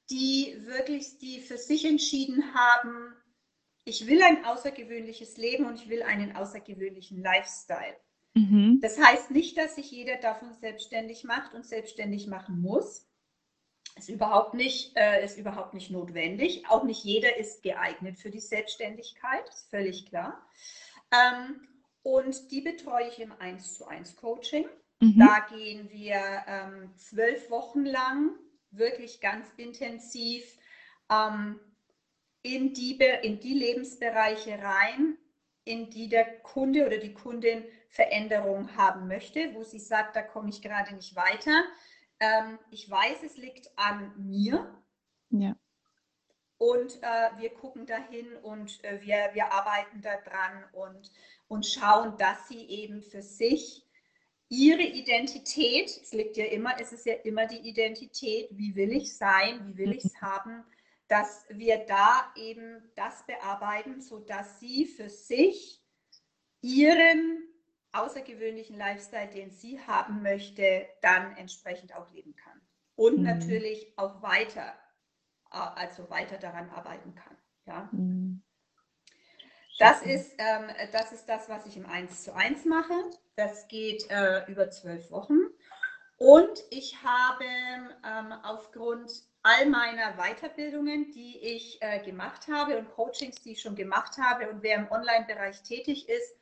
die wirklich, die für sich entschieden haben, ich will ein außergewöhnliches Leben und ich will einen außergewöhnlichen Lifestyle. Mhm. Das heißt nicht, dass sich jeder davon selbstständig macht und selbstständig machen muss. Ist überhaupt nicht, äh, ist überhaupt nicht notwendig. Auch nicht jeder ist geeignet für die Selbstständigkeit, ist völlig klar. Ähm, und die betreue ich im 1 zu 1 Coaching. Mhm. Da gehen wir ähm, zwölf Wochen lang wirklich ganz intensiv ähm, in, die, in die Lebensbereiche rein, in die der Kunde oder die Kundin Veränderung haben möchte, wo sie sagt, da komme ich gerade nicht weiter. Ähm, ich weiß, es liegt an mir. Ja. Und äh, wir gucken dahin und äh, wir, wir arbeiten daran und, und schauen, dass sie eben für sich ihre Identität, es liegt ja immer, es ist ja immer die Identität, wie will ich sein, wie will ich es haben, dass wir da eben das bearbeiten, sodass sie für sich ihren außergewöhnlichen Lifestyle, den sie haben möchte, dann entsprechend auch leben kann. Und mhm. natürlich auch weiter, also weiter daran arbeiten kann. Ja. Mhm. Das ist, ähm, das ist das, was ich im 1 zu 1 mache. Das geht äh, über zwölf Wochen. Und ich habe ähm, aufgrund all meiner Weiterbildungen, die ich äh, gemacht habe und Coachings, die ich schon gemacht habe und wer im Online-Bereich tätig ist,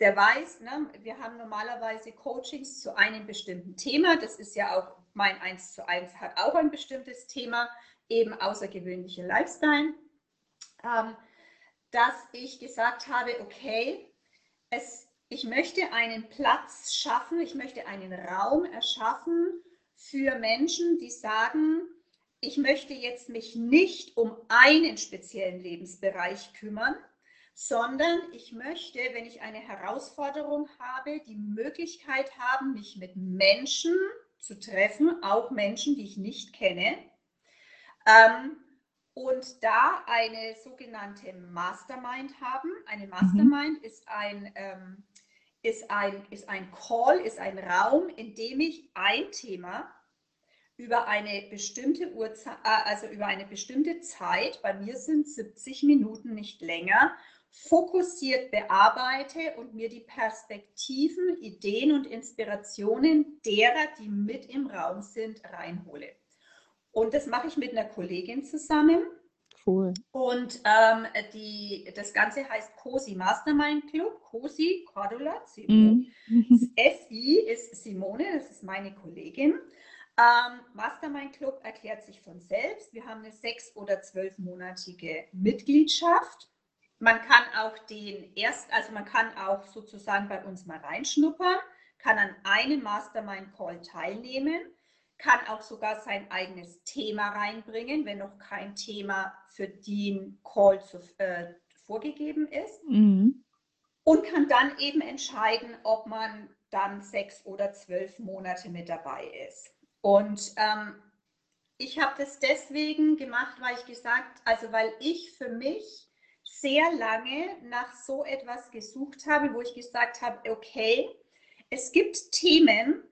der weiß, ne, wir haben normalerweise Coachings zu einem bestimmten Thema. Das ist ja auch mein 1 zu 1 hat auch ein bestimmtes Thema, eben außergewöhnliche Lifestyle. Ähm, dass ich gesagt habe, okay, es, ich möchte einen Platz schaffen, ich möchte einen Raum erschaffen für Menschen, die sagen, ich möchte jetzt mich nicht um einen speziellen Lebensbereich kümmern, sondern ich möchte, wenn ich eine Herausforderung habe, die Möglichkeit haben, mich mit Menschen zu treffen, auch Menschen, die ich nicht kenne, ähm, und da eine sogenannte Mastermind haben. Eine mhm. Mastermind mhm. ist ein ähm, ist ein, ist ein Call, ist ein Raum, in dem ich ein Thema über eine bestimmte Uhrzeit, äh, also über eine bestimmte Zeit, bei mir sind 70 Minuten nicht länger, fokussiert bearbeite und mir die Perspektiven, Ideen und Inspirationen derer, die mit im Raum sind, reinhole. Und das mache ich mit einer Kollegin zusammen. Cool. Und ähm, die, das Ganze heißt COSI Mastermind Club. COSI, Cordula, mm. SI ist Simone, das ist meine Kollegin. Ähm, Mastermind Club erklärt sich von selbst. Wir haben eine sechs- oder zwölfmonatige Mitgliedschaft. Man kann auch den erst, also man kann auch sozusagen bei uns mal reinschnuppern, kann an einem Mastermind Call teilnehmen kann auch sogar sein eigenes Thema reinbringen, wenn noch kein Thema für den Call zu, äh, vorgegeben ist. Mhm. Und kann dann eben entscheiden, ob man dann sechs oder zwölf Monate mit dabei ist. Und ähm, ich habe das deswegen gemacht, weil ich gesagt, also weil ich für mich sehr lange nach so etwas gesucht habe, wo ich gesagt habe, okay, es gibt Themen,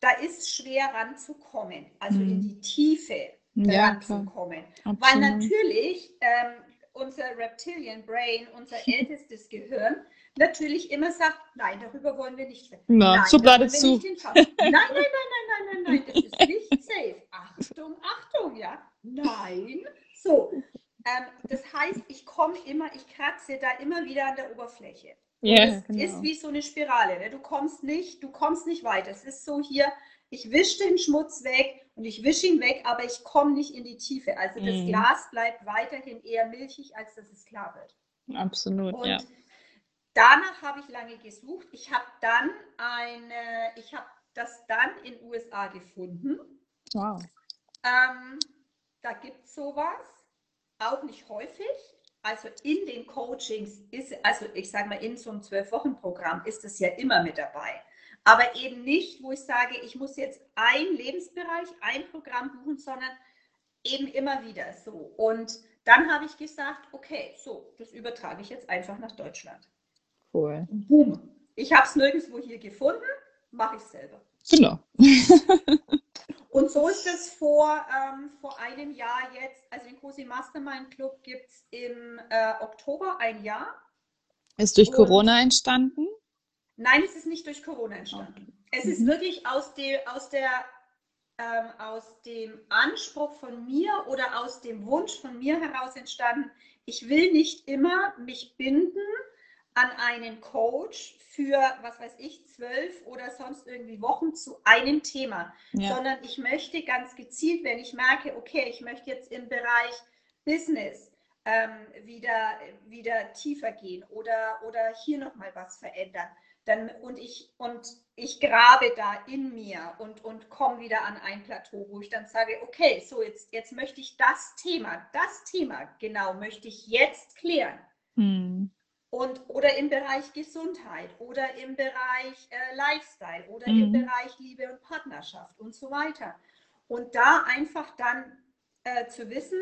da ist schwer ranzukommen, also mhm. in die Tiefe ja, ranzukommen. Weil natürlich ähm, unser Reptilian Brain, unser ältestes Gehirn, natürlich immer sagt, nein, darüber wollen wir nicht reden. Na, nein, Schublade zu. Nein, nein, nein, nein, nein, nein, nein, das ist nicht safe. Achtung, Achtung, ja. Nein. So, ähm, das heißt, ich komme immer, ich kratze da immer wieder an der Oberfläche. Yeah, es genau. ist wie so eine Spirale. Ne? Du kommst nicht, du kommst nicht weiter. Es ist so hier, ich wische den Schmutz weg und ich wische ihn weg, aber ich komme nicht in die Tiefe. Also das mm. Glas bleibt weiterhin eher milchig, als dass es klar wird. Absolut, und ja. Danach habe ich lange gesucht. Ich habe dann eine, ich habe das dann in USA gefunden. Wow. Ähm, da gibt es sowas, auch nicht häufig also in den Coachings ist, also ich sage mal, in so einem Zwölf-Wochen-Programm ist es ja immer mit dabei. Aber eben nicht, wo ich sage, ich muss jetzt ein Lebensbereich, ein Programm buchen, sondern eben immer wieder so. Und dann habe ich gesagt, okay, so, das übertrage ich jetzt einfach nach Deutschland. Cool. Boom. Ich habe es nirgendwo hier gefunden, mache ich selber. Genau. Und so ist es vor, ähm, vor einem Jahr jetzt, also den Cosi Mastermind Club gibt es im äh, Oktober ein Jahr. Ist durch Und Corona entstanden? Nein, es ist nicht durch Corona entstanden. Okay. Es mhm. ist wirklich aus, de, aus, der, ähm, aus dem Anspruch von mir oder aus dem Wunsch von mir heraus entstanden. Ich will nicht immer mich binden an einen Coach für, was weiß ich, zwölf oder sonst irgendwie Wochen zu einem Thema, ja. sondern ich möchte ganz gezielt, wenn ich merke, okay, ich möchte jetzt im Bereich Business ähm, wieder, wieder tiefer gehen oder, oder hier nochmal was verändern. Dann, und, ich, und ich grabe da in mir und, und komme wieder an ein Plateau, wo ich dann sage, okay, so jetzt, jetzt möchte ich das Thema, das Thema genau möchte ich jetzt klären. Hm. Und, oder im Bereich Gesundheit oder im Bereich äh, Lifestyle oder hm. im Bereich Liebe und Partnerschaft und so weiter. Und da einfach dann äh, zu wissen,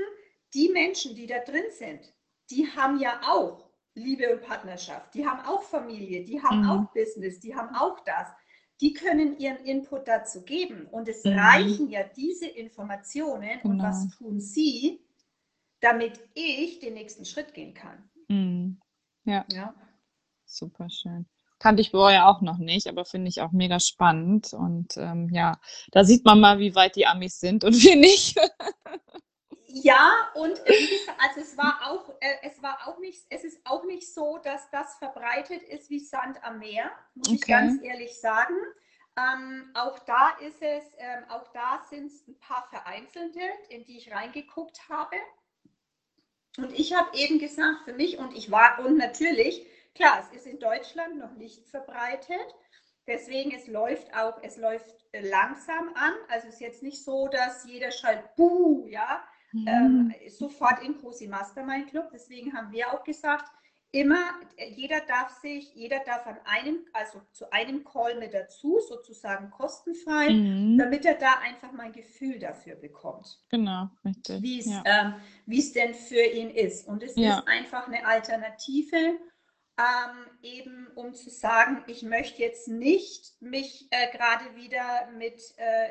die Menschen, die da drin sind, die haben ja auch Liebe und Partnerschaft, die haben auch Familie, die haben mhm. auch Business, die haben auch das. Die können ihren Input dazu geben. Und es mhm. reichen ja diese Informationen. Genau. Und was tun sie, damit ich den nächsten Schritt gehen kann? Ja. ja. Super schön. Kannte ich vorher auch noch nicht, aber finde ich auch mega spannend. Und ähm, ja, da sieht man mal, wie weit die Amis sind und wie nicht. Ja, und äh, gesagt, also es war auch, äh, es war auch nicht, es ist auch nicht so, dass das verbreitet ist wie Sand am Meer, muss okay. ich ganz ehrlich sagen. Ähm, auch da ist es, ähm, auch da sind es ein paar vereinzelte, in die ich reingeguckt habe. Und ich habe eben gesagt, für mich, und ich war, und natürlich, klar, es ist in Deutschland noch nicht verbreitet. Deswegen, es läuft auch, es läuft langsam an. Also es ist jetzt nicht so, dass jeder schreit, buh, ja, ähm, mhm. sofort in Cosi Mastermind Club. Deswegen haben wir auch gesagt, immer, jeder darf sich, jeder darf an einem, also zu einem Call mit dazu, sozusagen kostenfrei, mhm. damit er da einfach mal ein Gefühl dafür bekommt. Genau, richtig. Wie es, ja. ähm, es denn für ihn ist. Und es ja. ist einfach eine Alternative, ähm, eben um zu sagen, ich möchte jetzt nicht mich äh, gerade wieder mit äh,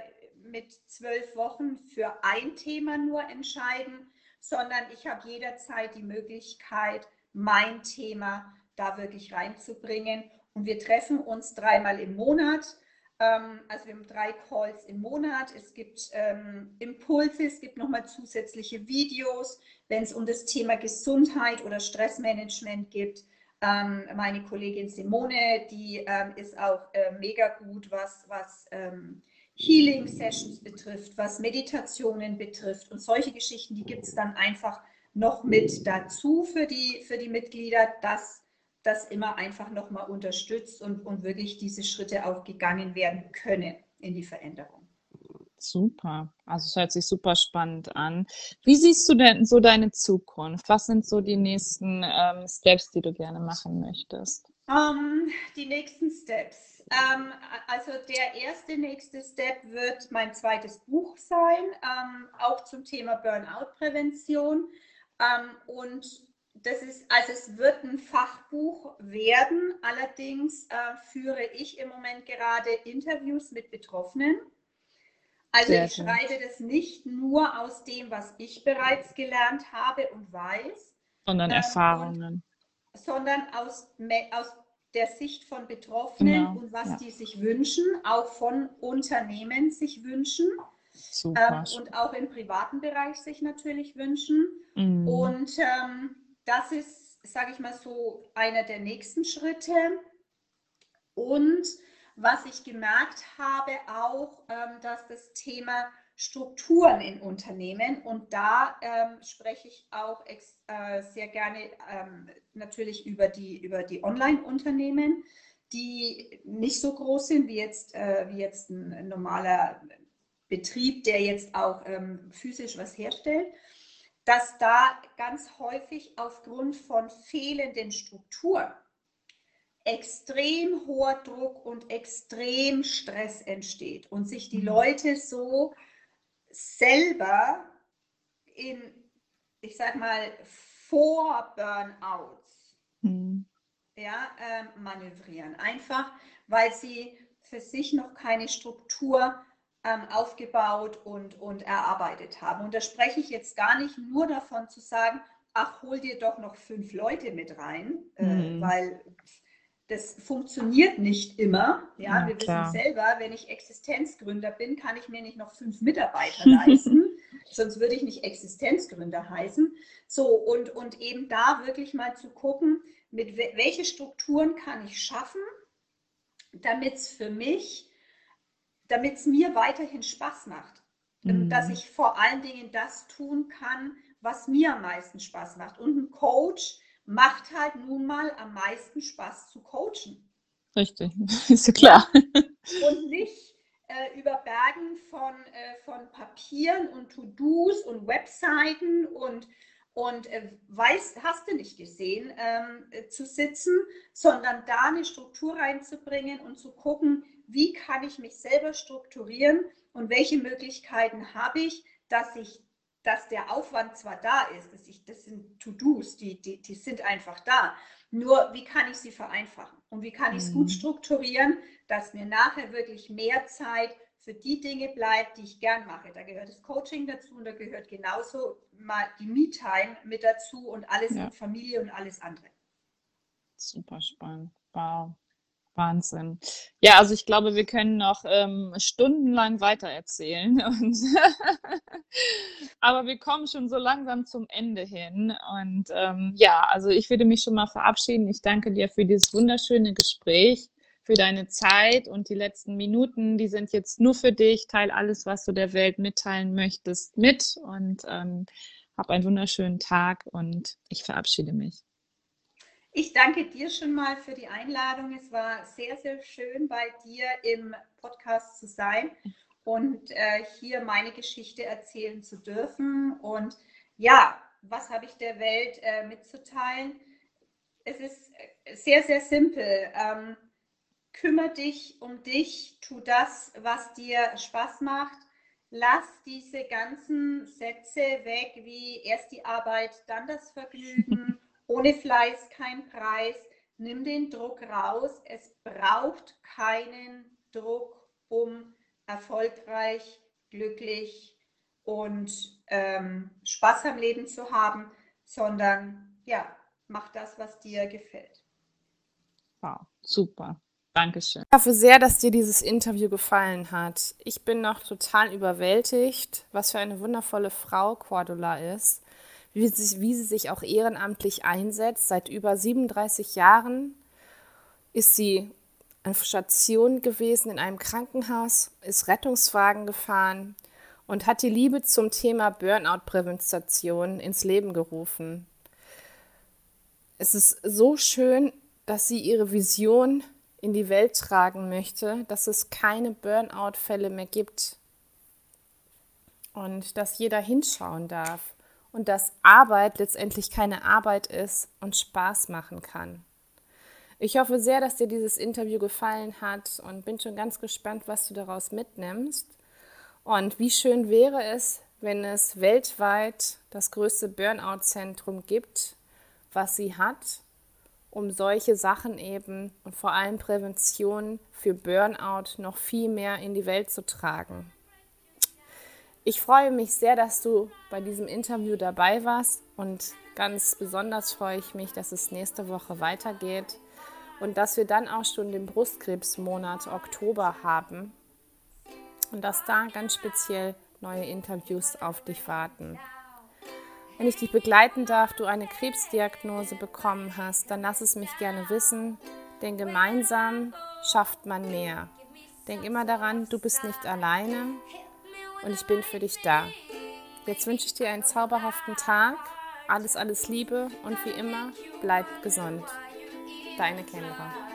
mit zwölf Wochen für ein Thema nur entscheiden, sondern ich habe jederzeit die Möglichkeit, mein Thema da wirklich reinzubringen. Und wir treffen uns dreimal im Monat. Ähm, also wir haben drei Calls im Monat. Es gibt ähm, Impulse, es gibt nochmal zusätzliche Videos, wenn es um das Thema Gesundheit oder Stressmanagement geht. Ähm, meine Kollegin Simone, die ist auch äh, mega gut, was, was ähm, Healing Sessions betrifft, was Meditationen betrifft und solche Geschichten, die gibt es dann einfach noch mit dazu für die, für die Mitglieder, dass das immer einfach nochmal unterstützt und, und wirklich diese Schritte auch gegangen werden können in die Veränderung. Super. Also es hört sich super spannend an. Wie siehst du denn so deine Zukunft? Was sind so die nächsten ähm, Steps, die du gerne machen möchtest? Um, die nächsten Steps. Ähm, also der erste nächste Step wird mein zweites Buch sein, ähm, auch zum Thema Burnout-Prävention. Ähm, und das ist, also es wird ein Fachbuch werden. Allerdings äh, führe ich im Moment gerade Interviews mit Betroffenen. Also Sehr ich schön. schreibe das nicht nur aus dem, was ich bereits gelernt habe und weiß, sondern ähm, Erfahrungen. Und, sondern aus, aus der Sicht von Betroffenen genau. und was ja. die sich wünschen, auch von Unternehmen sich wünschen ähm, und auch im privaten Bereich sich natürlich wünschen. Mhm. Und ähm, das ist, sage ich mal so, einer der nächsten Schritte. Und was ich gemerkt habe auch, ähm, dass das Thema Strukturen in Unternehmen. Und da ähm, spreche ich auch äh, sehr gerne ähm, natürlich über die, über die Online-Unternehmen, die nicht so groß sind wie jetzt, äh, wie jetzt ein normaler Betrieb, der jetzt auch ähm, physisch was herstellt, dass da ganz häufig aufgrund von fehlenden Strukturen extrem hoher Druck und extrem Stress entsteht und sich die mhm. Leute so selber in, ich sag mal, vor Burnouts mhm. ja, äh, manövrieren. Einfach, weil sie für sich noch keine Struktur ähm, aufgebaut und, und erarbeitet haben. Und da spreche ich jetzt gar nicht nur davon zu sagen, ach, hol dir doch noch fünf Leute mit rein, äh, mhm. weil das funktioniert nicht immer. Ja, ja wir klar. wissen selber, wenn ich Existenzgründer bin, kann ich mir nicht noch fünf Mitarbeiter leisten. Sonst würde ich nicht Existenzgründer heißen. So, und, und eben da wirklich mal zu gucken, mit welche Strukturen kann ich schaffen, damit es für mich, damit es mir weiterhin Spaß macht. Mhm. Dass ich vor allen Dingen das tun kann, was mir am meisten Spaß macht. Und ein Coach macht halt nun mal am meisten Spaß zu coachen. Richtig, ist ja klar. Und nicht äh, über Bergen von, äh, von Papieren und To-Dos und Webseiten und, und äh, weiß, hast du nicht gesehen, ähm, äh, zu sitzen, sondern da eine Struktur reinzubringen und zu gucken, wie kann ich mich selber strukturieren und welche Möglichkeiten habe ich, dass ich dass der Aufwand zwar da ist, dass ich, das sind To-Dos, die, die, die sind einfach da. Nur wie kann ich sie vereinfachen und wie kann ich es mhm. gut strukturieren, dass mir nachher wirklich mehr Zeit für die Dinge bleibt, die ich gern mache. Da gehört das Coaching dazu und da gehört genauso mal die Me-Time mit dazu und alles ja. mit Familie und alles andere. Super spannend. Wow. Wahnsinn. Ja, also ich glaube, wir können noch ähm, stundenlang weitererzählen. Aber wir kommen schon so langsam zum Ende hin. Und ähm, ja, also ich würde mich schon mal verabschieden. Ich danke dir für dieses wunderschöne Gespräch, für deine Zeit und die letzten Minuten. Die sind jetzt nur für dich. Teil alles, was du der Welt mitteilen möchtest, mit. Und ähm, hab einen wunderschönen Tag und ich verabschiede mich. Ich danke dir schon mal für die Einladung. Es war sehr, sehr schön, bei dir im Podcast zu sein und äh, hier meine Geschichte erzählen zu dürfen. Und ja, was habe ich der Welt äh, mitzuteilen? Es ist sehr, sehr simpel. Ähm, kümmere dich um dich, tu das, was dir Spaß macht. Lass diese ganzen Sätze weg, wie erst die Arbeit, dann das Vergnügen. Ohne Fleiß kein Preis. Nimm den Druck raus. Es braucht keinen Druck, um erfolgreich, glücklich und ähm, Spaß am Leben zu haben, sondern ja, mach das, was dir gefällt. Wow, super. Dankeschön. Ich hoffe sehr, dass dir dieses Interview gefallen hat. Ich bin noch total überwältigt, was für eine wundervolle Frau Cordula ist wie sie, wie sie sich auch ehrenamtlich einsetzt. Seit über 37 Jahren ist sie an Station gewesen in einem Krankenhaus, ist Rettungswagen gefahren und hat die Liebe zum Thema Burnout-Prävention ins Leben gerufen. Es ist so schön, dass sie ihre Vision in die Welt tragen möchte, dass es keine Burnout-Fälle mehr gibt und dass jeder hinschauen darf und dass Arbeit letztendlich keine Arbeit ist und Spaß machen kann. Ich hoffe sehr, dass dir dieses Interview gefallen hat und bin schon ganz gespannt, was du daraus mitnimmst. Und wie schön wäre es, wenn es weltweit das größte Burnout-Zentrum gibt, was sie hat, um solche Sachen eben und vor allem Prävention für Burnout noch viel mehr in die Welt zu tragen. Ich freue mich sehr, dass du bei diesem Interview dabei warst und ganz besonders freue ich mich, dass es nächste Woche weitergeht und dass wir dann auch schon den Brustkrebsmonat Oktober haben und dass da ganz speziell neue Interviews auf dich warten. Wenn ich dich begleiten darf, du eine Krebsdiagnose bekommen hast, dann lass es mich gerne wissen, denn gemeinsam schafft man mehr. Denk immer daran, du bist nicht alleine und ich bin für dich da. Jetzt wünsche ich dir einen zauberhaften Tag, alles, alles Liebe und wie immer, bleib gesund. Deine Kendra.